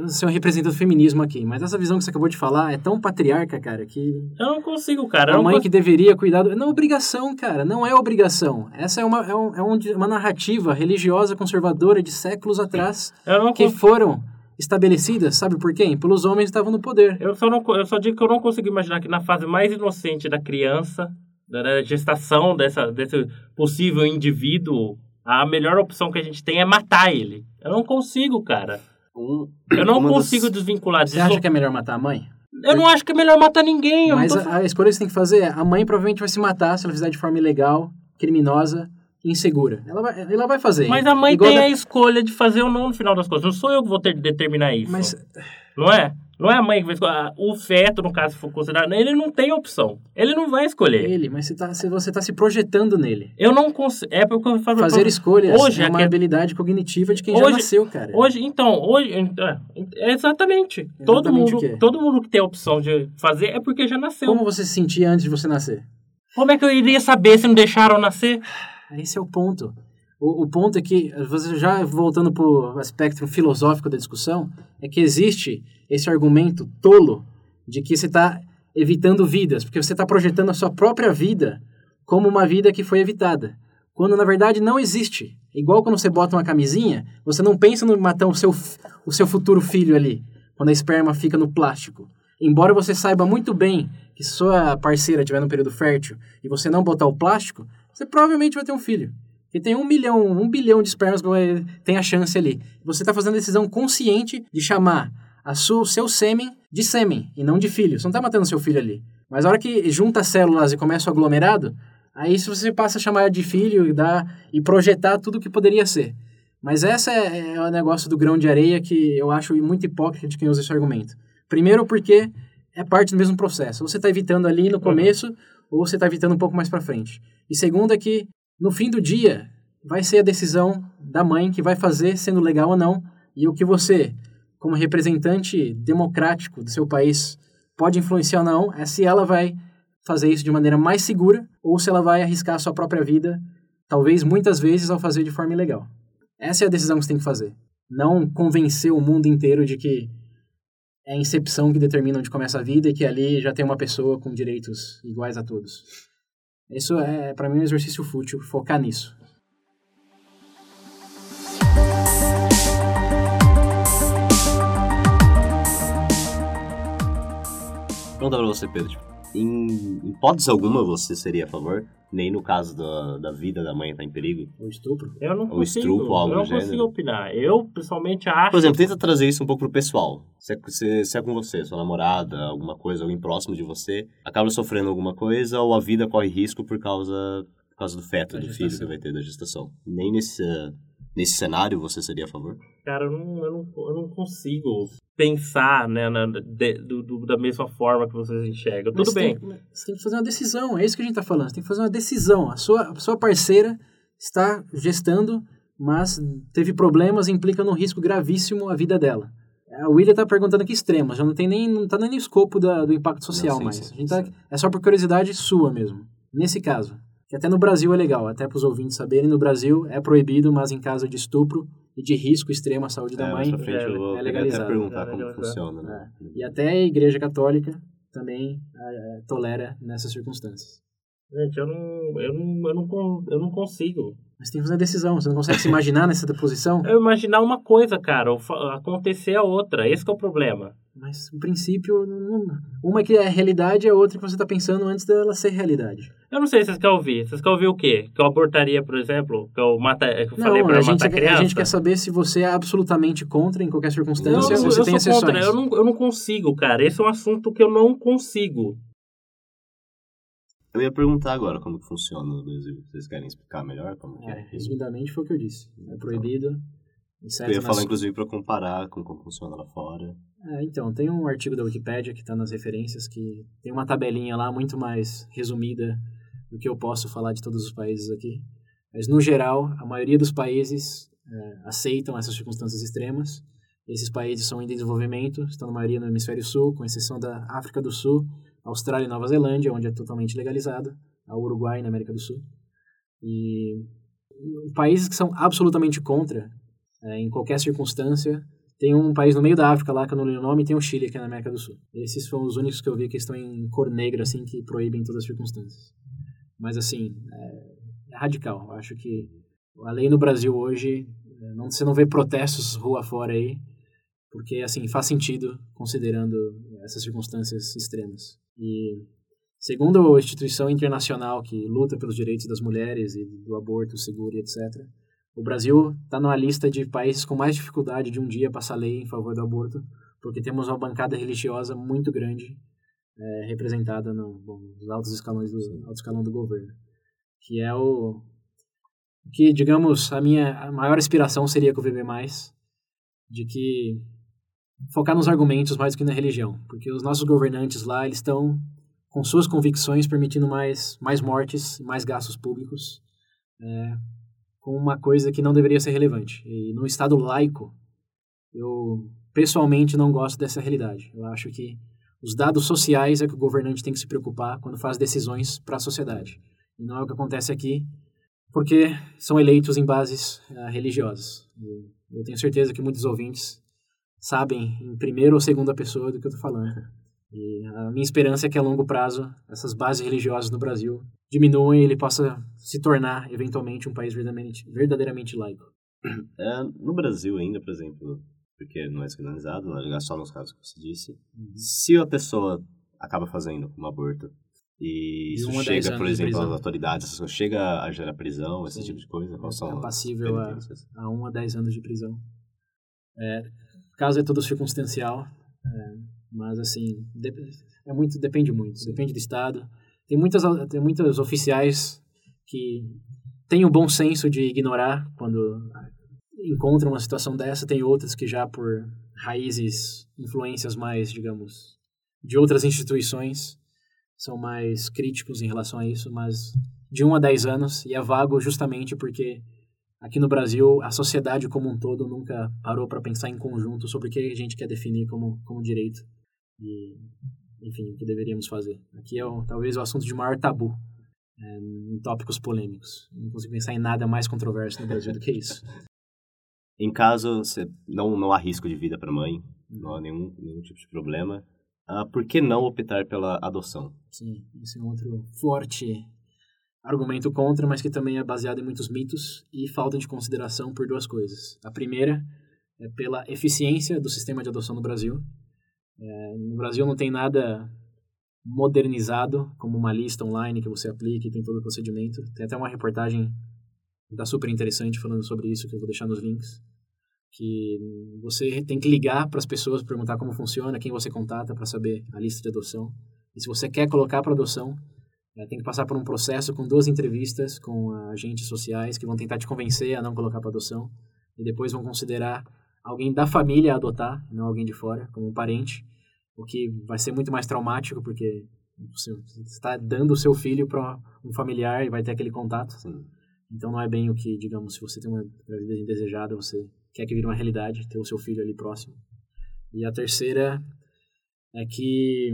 ser um representante do feminismo aqui, mas essa visão que você acabou de falar é tão patriarca, cara, que eu não consigo, cara. A mãe cons- que deveria cuidar do... Não é obrigação, cara, não é obrigação. Essa é uma, é, um- é um- uma narrativa religiosa conservadora de séculos atrás eu não que consigo. foram estabelecidas, sabe por quem? Pelos homens que estavam no poder. Eu só, não, eu só digo que eu não consigo imaginar que na fase mais inocente da criança, da da gestação dessa, desse possível indivíduo, a melhor opção que a gente tem é matar ele. Eu não consigo, cara. Um- Eu não consigo desvincular Você acha que é melhor matar a mãe? Eu não acho que é melhor matar ninguém. Mas a, a escolha que você tem que fazer é, a mãe provavelmente vai se matar se ela fizer de forma ilegal, criminosa e insegura. Ela vai, ela vai fazer. Mas a mãe Igual tem da- a escolha de fazer ou não no final das contas. Não sou eu que vou ter de determinar isso. Mas Não é? Não é a mãe que vai escolher. Ah, O feto, no caso, se for considerado, ele não tem opção. Ele não vai escolher. ele, mas você tá, se você tá se projetando nele. Eu não consigo. É porque eu falo Fazer escolhas Hoje, é uma aqui- habilidade cognitiva de quem já Hoje- nasceu, cara. Hoje, então, hoje. é, é exatamente. Todo Exatamente mundo, todo mundo que tem a opção de fazer é porque já nasceu. Como Como, você se sentia antes de você nascer? é que eu iria saber se não deixaram nascer? Esse é o ponto. O, o ponto é que, você já voltando para o aspecto filosófico da discussão, é que existe esse argumento tolo de que você está evitando vidas, porque você está projetando a sua própria vida como uma vida que foi evitada, quando na verdade não existe. Igual quando você bota uma camisinha, você não pensa no matar o seu, o seu futuro filho ali, quando a esperma fica no plástico. Embora você saiba muito bem que sua parceira estiver no período fértil e você não botar o plástico, você provavelmente vai ter um filho. Porque tem um milhão, um bilhão de espermas que tem a chance ali. Você está fazendo a decisão consciente de chamar a sua, o seu sêmen de sêmen e não de filho. Você não está matando seu filho ali. Mas a hora que junta as células e começa o aglomerado, aí se você passa a chamar de filho e, dá, e projetar tudo que poderia ser. Mas essa é, é o negócio do grão de areia que eu acho muito hipócrita de quem usa esse argumento. Primeiro porque é parte do mesmo processo. Ou você está evitando ali no começo, uhum. ou você está evitando um pouco mais para frente. E segundo é que, no fim do dia, vai ser a decisão da mãe que vai fazer, sendo legal ou não, e o que você, como representante democrático do seu país, pode influenciar ou não, é se ela vai fazer isso de maneira mais segura ou se ela vai arriscar a sua própria vida, talvez muitas vezes ao fazer de forma ilegal. Essa é a decisão que você tem que fazer. Não convencer o mundo inteiro de que é a incepção que determina onde começa a vida e que ali já tem uma pessoa com direitos iguais a todos. Isso é, para mim, um exercício fútil, focar nisso. Pergunta pra você, Pedro. Em hipótese alguma você seria a favor? Nem no caso da, da vida da mãe estar tá em perigo? O estupro? Eu não consigo, estupro, algo eu não consigo opinar. Eu, pessoalmente, acho... Por exemplo, tenta trazer isso um pouco pro pessoal. Se é, se, se é com você, sua namorada, alguma coisa, alguém próximo de você, acaba sofrendo alguma coisa ou a vida corre risco por causa, por causa do feto, da do gestação. filho que vai ter da gestação. Nem nesse Nesse cenário, você seria a favor? Cara, eu não, eu não, eu não consigo pensar né, na, de, do, do, da mesma forma que vocês enxergam. Tudo bem. Tem, você tem que fazer uma decisão, é isso que a gente está falando. Você tem que fazer uma decisão. A sua, a sua parceira está gestando, mas teve problemas e implica num risco gravíssimo a vida dela. A William está perguntando que extremos, já não tem nem não está nem no escopo da, do impacto social não, sim, mais. Sim, a gente tá, é só por curiosidade sua mesmo. Nesse caso, que até no Brasil é legal, até para os ouvintes saberem, no Brasil é proibido, mas em caso de estupro e de risco extremo à saúde da é, mãe, frente, é, eu vou é legalizado. até perguntar é como funciona. Né? É. E até a Igreja Católica também é, tolera nessas circunstâncias. Gente, eu não, eu não, eu não, eu não consigo. Mas tem que fazer a decisão. Você não consegue se imaginar nessa posição? Eu imaginar uma coisa, cara, acontecer a outra. Esse é o problema. Mas, no princípio, uma é que é realidade e a outra que você está pensando antes dela ser realidade. Eu não sei se vocês querem ouvir. Vocês querem ouvir o quê? Que eu abortaria, por exemplo? Que eu, mata, que eu não, falei pra a gente, matar criança? A gente quer saber se você é absolutamente contra em qualquer circunstância não, ou você eu tem exceções. Contra. Eu não, eu não consigo, cara. Esse é um assunto que eu não consigo. Eu ia perguntar agora como que funciona no Brasil. Vocês querem explicar melhor como é, é? Resumidamente foi o que eu disse. É proibido. Então, eu ia falar, nas... inclusive, para comparar com como funciona lá fora. É, então, tem um artigo da Wikipedia que está nas referências que tem uma tabelinha lá muito mais resumida do que eu posso falar de todos os países aqui. Mas, no geral, a maioria dos países é, aceitam essas circunstâncias extremas. Esses países são em desenvolvimento, estão na maioria no hemisfério sul, com exceção da África do Sul, Austrália e Nova Zelândia, onde é totalmente legalizado, ao Uruguai na América do Sul. E países que são absolutamente contra, é, em qualquer circunstância, tem um país no meio da África lá, que eu não lembro o nome, e tem o Chile, que é na América do Sul. Esses são os únicos que eu vi que estão em cor negra, assim, que proíbem todas as circunstâncias. Mas, assim, é, é radical. Eu acho que a lei no Brasil hoje, é, não, você não vê protestos rua fora aí, porque, assim, faz sentido, considerando essas circunstâncias extremas. E segundo a instituição internacional que luta pelos direitos das mulheres e do aborto seguro e etc., o Brasil está na lista de países com mais dificuldade de um dia passar lei em favor do aborto, porque temos uma bancada religiosa muito grande é, representada no, bom, nos altos escalões do alto escalão do governo, que é o que digamos a minha a maior inspiração seria com o VB+, de que focar nos argumentos mais do que na religião, porque os nossos governantes lá, eles estão com suas convicções permitindo mais, mais mortes, mais gastos públicos, é, com uma coisa que não deveria ser relevante. E no Estado laico, eu pessoalmente não gosto dessa realidade. Eu acho que os dados sociais é que o governante tem que se preocupar quando faz decisões para a sociedade. E não é o que acontece aqui, porque são eleitos em bases uh, religiosas. Eu tenho certeza que muitos ouvintes sabem em primeira ou segunda pessoa do que eu estou falando. E a minha esperança é que a longo prazo essas bases religiosas no Brasil diminuam e ele possa se tornar eventualmente um país verdadeiramente, verdadeiramente laico. É, no Brasil ainda, por exemplo, porque não é descriminalizado, não é só nos casos que você disse, uhum. se a pessoa acaba fazendo um aborto e isso chega, por exemplo, às autoridades, chega a gerar prisão, esse Sim. tipo de coisa, qual são é passível a, a 1 a 10 anos de prisão. É, caso é todo circunstancial, é, mas assim, é muito, depende muito, depende do estado. Tem muitas, tem muitos oficiais que têm o bom senso de ignorar quando encontram uma situação dessa, tem outras que já por raízes, influências mais, digamos, de outras instituições, são mais críticos em relação a isso, mas de 1 a 10 anos, e é vago justamente porque aqui no Brasil a sociedade como um todo nunca parou para pensar em conjunto sobre o que a gente quer definir como, como direito. E, enfim, o que deveríamos fazer. Aqui é o, talvez o assunto de maior tabu é, em tópicos polêmicos. Não consigo pensar em nada mais controverso no Brasil do que isso. Em caso não, não há risco de vida para a mãe, não há nenhum, nenhum tipo de problema, uh, por que não optar pela adoção? Sim, esse é um outro forte argumento contra, mas que também é baseado em muitos mitos e falta de consideração por duas coisas. A primeira é pela eficiência do sistema de adoção no Brasil. É, no Brasil não tem nada modernizado, como uma lista online que você aplica e tem todo o procedimento. Tem até uma reportagem da super interessante falando sobre isso, que eu vou deixar nos links. Que você tem que ligar para as pessoas, perguntar como funciona, quem você contata para saber a lista de adoção. E se você quer colocar para adoção, é, tem que passar por um processo com duas entrevistas com agentes sociais que vão tentar te convencer a não colocar para adoção. E depois vão considerar alguém da família a adotar, não alguém de fora, como um parente o que vai ser muito mais traumático, porque você está dando o seu filho para um familiar e vai ter aquele contato. Sim. Então não é bem o que, digamos, se você tem uma gravidez indesejada, você quer que vire uma realidade, ter o seu filho ali próximo. E a terceira é que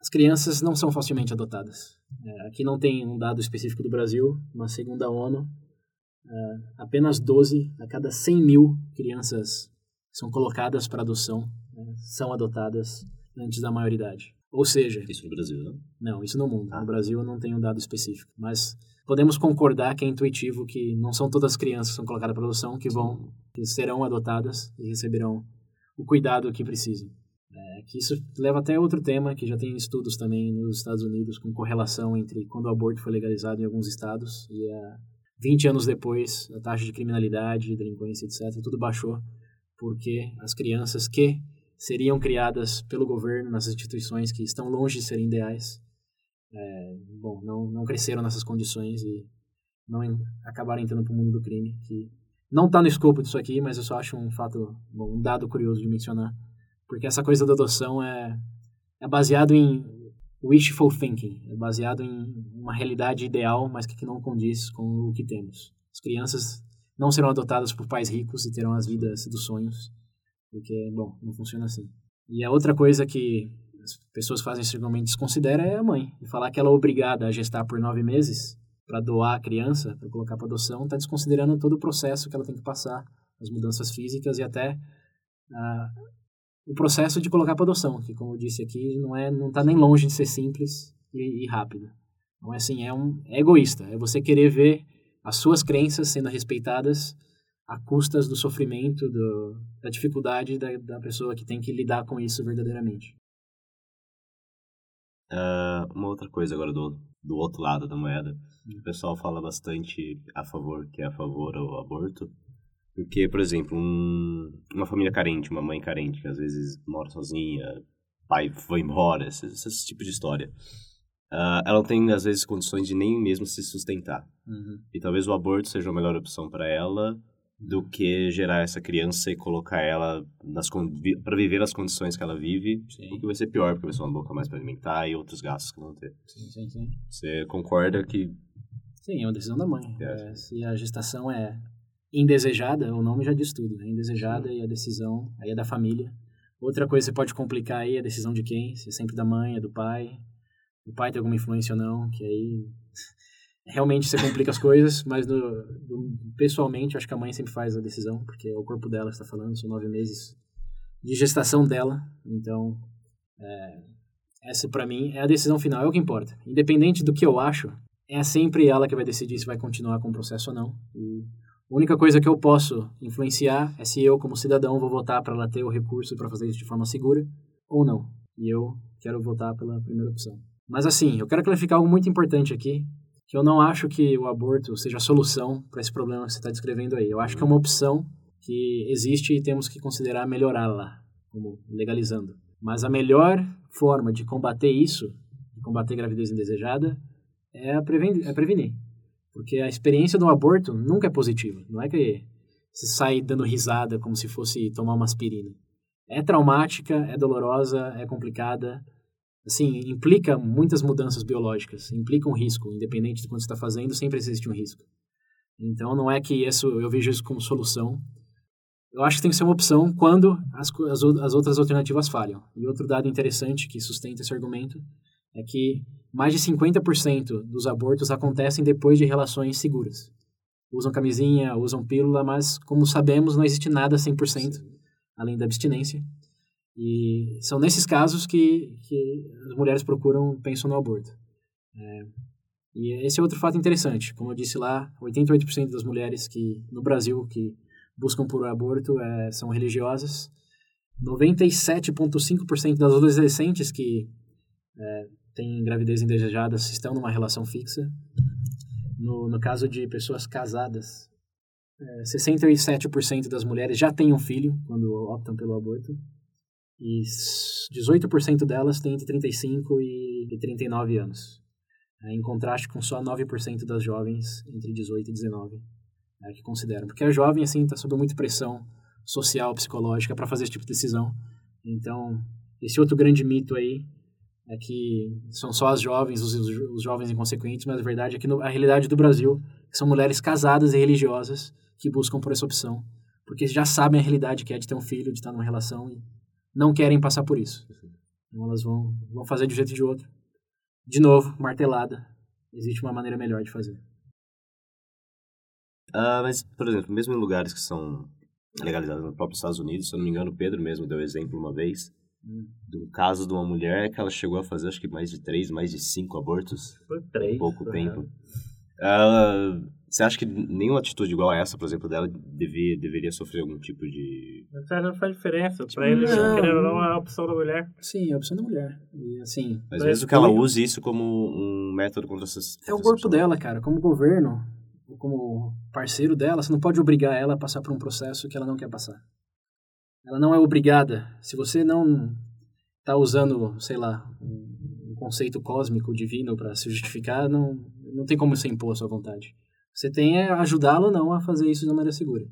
as crianças não são facilmente adotadas. É, aqui não tem um dado específico do Brasil, mas segundo a ONU, é, apenas 12 a cada 100 mil crianças são colocadas para adoção né, são adotadas antes da maioridade. Ou seja... Isso no Brasil, não? Não, isso no mundo. Ah. No Brasil não tem um dado específico. Mas podemos concordar que é intuitivo que não são todas as crianças que são colocadas para adoção que vão, que serão adotadas e receberão o cuidado que precisam. É, que isso leva até outro tema, que já tem estudos também nos Estados Unidos com correlação entre quando o aborto foi legalizado em alguns estados e a 20 anos depois a taxa de criminalidade, delinquência, etc., tudo baixou porque as crianças que seriam criadas pelo governo nas instituições que estão longe de serem ideais, é, bom, não, não cresceram nessas condições e não acabaram entrando para o mundo do crime, que não está no escopo disso aqui, mas eu só acho um fato, bom, um dado curioso de mencionar, porque essa coisa da adoção é, é baseado em wishful thinking, é baseado em uma realidade ideal, mas que não condiz com o que temos. As crianças não serão adotadas por pais ricos e terão as vidas dos sonhos, porque, bom, não funciona assim. E a outra coisa que as pessoas fazem seguramente desconsidera é a mãe. E falar que ela é obrigada a gestar por nove meses para doar a criança, para colocar para adoção, está desconsiderando todo o processo que ela tem que passar, as mudanças físicas e até ah, o processo de colocar para adoção, que como eu disse aqui, não é, não está nem longe de ser simples e, e rápido. Não é assim, é um é egoísta, é você querer ver as suas crenças sendo respeitadas a custas do sofrimento, do, da dificuldade da, da pessoa que tem que lidar com isso verdadeiramente. Uh, uma outra coisa agora do, do outro lado da moeda. O pessoal fala bastante a favor, que é a favor do aborto. Porque, por exemplo, um, uma família carente, uma mãe carente, que às vezes mora sozinha, pai foi embora, esse, esse tipo de história. Uh, ela não tem, às vezes, condições de nem mesmo se sustentar. Uhum. E talvez o aborto seja a melhor opção para ela do que gerar essa criança e colocar ela nas para viver as condições que ela vive, sim. o que vai ser pior, porque vai ser uma boca mais para alimentar e outros gastos que vão ter. Sim, sim, sim. Você concorda que... Sim, é uma decisão da mãe. É, se a gestação é indesejada, o nome já diz tudo, é indesejada e a decisão aí é da família. Outra coisa que pode complicar aí é a decisão de quem, se é sempre da mãe, é do pai, o pai tem alguma influência ou não, que aí realmente você complica as coisas, mas do, do, pessoalmente acho que a mãe sempre faz a decisão, porque é o corpo dela que está falando, são nove meses de gestação dela, então é, essa para mim é a decisão final, é o que importa. Independente do que eu acho, é sempre ela que vai decidir se vai continuar com o processo ou não. E a única coisa que eu posso influenciar é se eu, como cidadão, vou votar para ela ter o recurso para fazer isso de forma segura ou não. E eu quero votar pela primeira opção. Mas assim, eu quero clarificar algo muito importante aqui, que eu não acho que o aborto seja a solução para esse problema que você está descrevendo aí. Eu acho que é uma opção que existe e temos que considerar melhorá-la, como legalizando. Mas a melhor forma de combater isso, de combater gravidez indesejada, é, é prevenir. Porque a experiência do aborto nunca é positiva. Não é que você sai dando risada como se fosse tomar uma aspirina. É traumática, é dolorosa, é complicada, assim, implica muitas mudanças biológicas, implica um risco, independente de quanto você está fazendo, sempre existe um risco. Então não é que isso eu vejo isso como solução. Eu acho que tem que ser uma opção quando as, as, as outras alternativas falham. E outro dado interessante que sustenta esse argumento é que mais de 50% dos abortos acontecem depois de relações seguras. Usam camisinha, usam pílula, mas como sabemos, não existe nada 100% além da abstinência. E são nesses casos que, que as mulheres procuram, pensam no aborto. É, e esse é outro fato interessante. Como eu disse lá, 88% das mulheres que no Brasil que buscam por aborto é, são religiosas. 97,5% das adolescentes que é, têm gravidez indesejada estão numa relação fixa. No, no caso de pessoas casadas, é, 67% das mulheres já têm um filho quando optam pelo aborto. E 18% delas têm entre 35 e 39 anos. É, em contraste com só 9% das jovens entre 18 e 19 é, que consideram. Porque a jovem, assim, está sob muita pressão social, psicológica para fazer esse tipo de decisão. Então, esse outro grande mito aí é que são só as jovens, os, os jovens inconsequentes, mas a verdade é que no, a realidade do Brasil são mulheres casadas e religiosas que buscam por essa opção. Porque já sabem a realidade que é de ter um filho, de estar numa relação e não querem passar por isso. Então elas vão, vão fazer de um jeito ou de outro. De novo, martelada. Existe uma maneira melhor de fazer. Uh, mas, por exemplo, mesmo em lugares que são legalizados nos próprios Estados Unidos, se eu não me engano, o Pedro mesmo deu exemplo uma vez um caso de uma mulher que ela chegou a fazer, acho que mais de três, mais de cinco abortos. Por três. Em pouco tempo. Ela você acha que nenhuma atitude igual a essa, por exemplo, dela devia, deveria sofrer algum tipo de. Mas não faz diferença. Tipo, pra eles, não, querendo ou não, é a opção da mulher. Sim, é a opção da mulher. E assim. Mas mesmo que ela use isso como um método contra essas. É o corpo dela, cara. Como governo, como parceiro dela, você não pode obrigar ela a passar por um processo que ela não quer passar. Ela não é obrigada. Se você não tá usando, sei lá, um conceito cósmico divino para se justificar, não, não tem como você impor a sua vontade. Você tem é ajudá-lo ou não a fazer isso de maneira segura.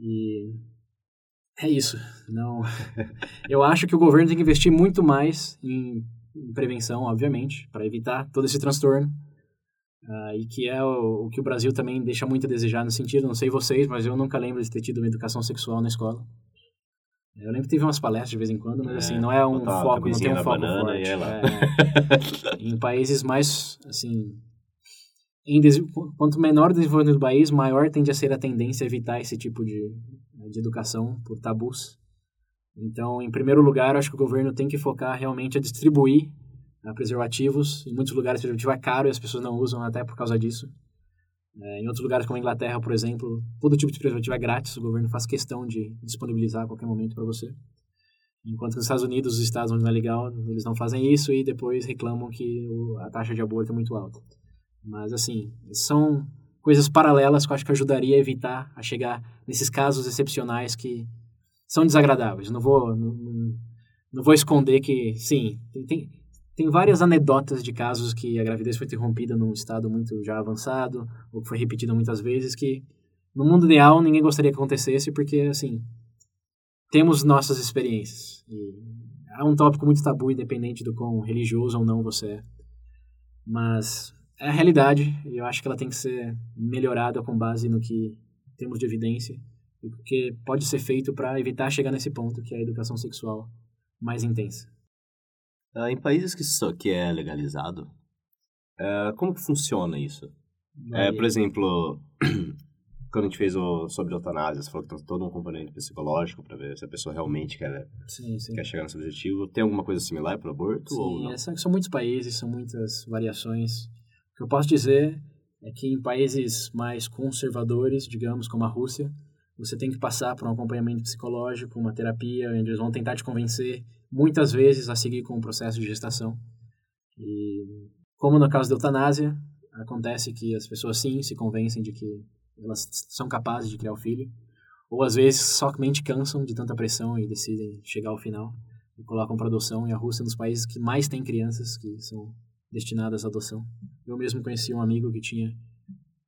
E é isso. Não, eu acho que o governo tem que investir muito mais em, em prevenção, obviamente, para evitar todo esse transtorno. Uh, e que é o, o, que o Brasil também deixa muito a desejar no sentido, não sei vocês, mas eu nunca lembro de ter tido uma educação sexual na escola. Eu lembro que teve umas palestras de vez em quando, mas assim, é, assim, não é um foco, não tem um foco forte. É, em países mais, assim, em quanto menor o desenvolvimento do país, maior tende a ser a tendência a evitar esse tipo de, de educação por tabus. Então, em primeiro lugar, acho que o governo tem que focar realmente a distribuir uh, preservativos. Em muitos lugares, preservativo é caro e as pessoas não usam até por causa disso. Uh, em outros lugares, como a Inglaterra, por exemplo, todo tipo de preservativo é grátis. O governo faz questão de disponibilizar a qualquer momento para você. Enquanto nos Estados Unidos, os estados onde não é legal, eles não fazem isso e depois reclamam que o, a taxa de aborto é muito alta. Mas, assim, são coisas paralelas que eu acho que ajudaria a evitar a chegar nesses casos excepcionais que são desagradáveis. Não vou, não, não vou esconder que, sim, tem, tem, tem, várias anedotas de casos que a gravidez foi interrompida num estado muito já avançado, ou que foi repetida muitas vezes, que no mundo ideal ninguém gostaria que acontecesse, porque, assim, temos nossas experiências. E é um tópico muito tabu, independente do quão religioso ou não você é. Mas é a realidade e eu acho que ela tem que ser melhorada com base no que temos de evidência e que pode ser feito para evitar chegar nesse ponto que é a educação sexual mais intensa. Uh, em países que, so, que é legalizado, uh, como que funciona isso? É, por exemplo, quando a gente fez o sobre eutanásia, você falou que tem todo um componente psicológico para ver se a pessoa realmente quer, sim, sim. quer chegar nesse objetivo. Tem alguma coisa similar para o aborto? Sim? É, são muitos países, são muitas variações. O que eu posso dizer é que em países mais conservadores, digamos, como a Rússia, você tem que passar por um acompanhamento psicológico, uma terapia, onde eles vão tentar te convencer, muitas vezes, a seguir com o processo de gestação. E, como no caso da eutanásia, acontece que as pessoas, sim, se convencem de que elas são capazes de criar o filho, ou às vezes somente cansam de tanta pressão e decidem chegar ao final e colocam para adoção. E a Rússia é um dos países que mais tem crianças que são destinadas à adoção. Eu mesmo conheci um amigo que tinha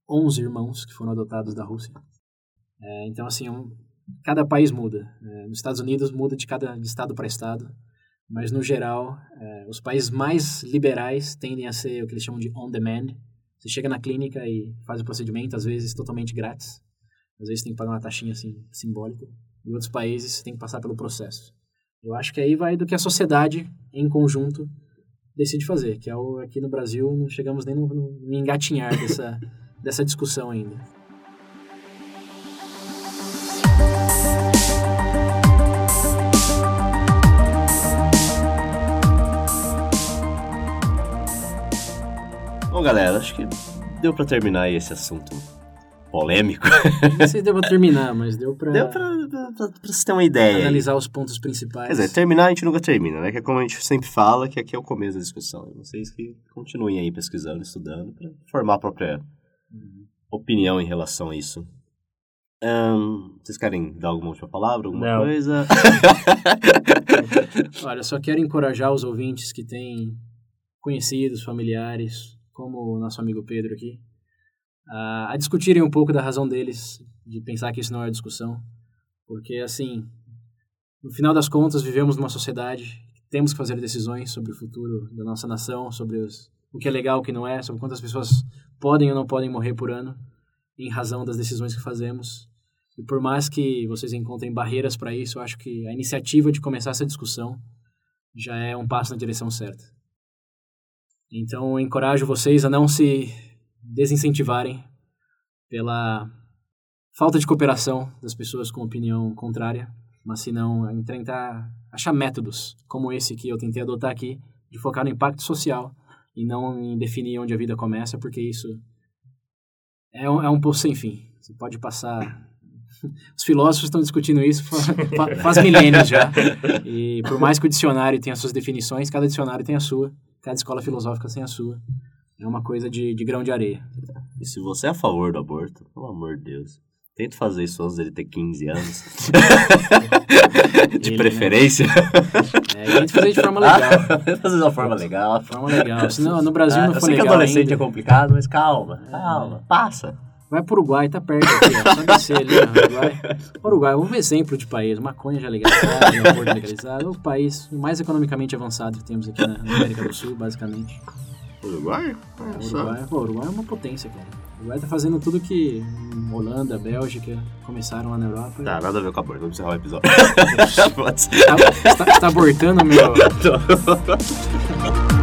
11 irmãos que foram adotados da Rússia. É, então, assim, um, cada país muda. É, nos Estados Unidos muda de cada de estado para estado, mas no geral, é, os países mais liberais tendem a ser o que eles chamam de on demand. Você chega na clínica e faz o procedimento, às vezes totalmente grátis. Às vezes tem que pagar uma taxinha assim simbólica. Em outros países tem que passar pelo processo. Eu acho que aí vai do que a sociedade em conjunto decide fazer, que é o aqui no Brasil não chegamos nem no, no engatinhar dessa dessa discussão ainda. Galera, acho que deu pra terminar esse assunto polêmico. Não sei se deu pra terminar, mas deu pra, deu pra, pra, pra, pra você ter uma ideia. analisar os pontos principais. Quer dizer, terminar a gente nunca termina, né? Que é como a gente sempre fala, que aqui é o começo da discussão. E vocês que continuem aí pesquisando, estudando, pra formar a própria opinião em relação a isso. Ahn, vocês querem dar alguma última palavra, alguma Não. coisa? Olha, só quero encorajar os ouvintes que têm conhecidos, familiares, como o nosso amigo Pedro aqui, a, a discutirem um pouco da razão deles de pensar que isso não é discussão. Porque, assim, no final das contas, vivemos numa sociedade, temos que fazer decisões sobre o futuro da nossa nação, sobre os, o que é legal, o que não é, sobre quantas pessoas podem ou não podem morrer por ano em razão das decisões que fazemos. E por mais que vocês encontrem barreiras para isso, eu acho que a iniciativa de começar essa discussão já é um passo na direção certa. Então, eu encorajo vocês a não se desincentivarem pela falta de cooperação das pessoas com opinião contrária, mas se não em tentar achar métodos como esse que eu tentei adotar aqui, de focar no impacto social e não em definir onde a vida começa, porque isso é um, é um poço sem fim. Você pode passar. Os filósofos estão discutindo isso fa- fa- faz milênios já. E por mais que o dicionário tenha suas definições, cada dicionário tem a sua, cada escola filosófica tem a sua. É uma coisa de, de grão de areia. E se você é a favor do aborto, pelo amor de Deus, tenta fazer isso antes dele ter 15 anos. de Ele, né? preferência. É, tem que fazer de forma legal. Tenta fazer de uma forma legal. De forma legal. Senão, no Brasil Ah, não eu for sei que legal adolescente ainda. é complicado, mas calma, calma, passa. Vai pro Uruguai, tá perto aqui, ó. Só descer ali, ó. Uruguai. Uruguai, um exemplo de país. Maconha já legalizada, aborto legalizado. O país mais economicamente avançado que temos aqui na América do Sul, basicamente. Uruguai? É, Uruguai, pô, Uruguai é uma potência, cara. O Uruguai tá fazendo tudo que Holanda, Bélgica começaram lá na Europa. Tá, nada a ver com aborto, vamos encerrar o episódio. Pode ser. Tá, tá, tá abortando o meu.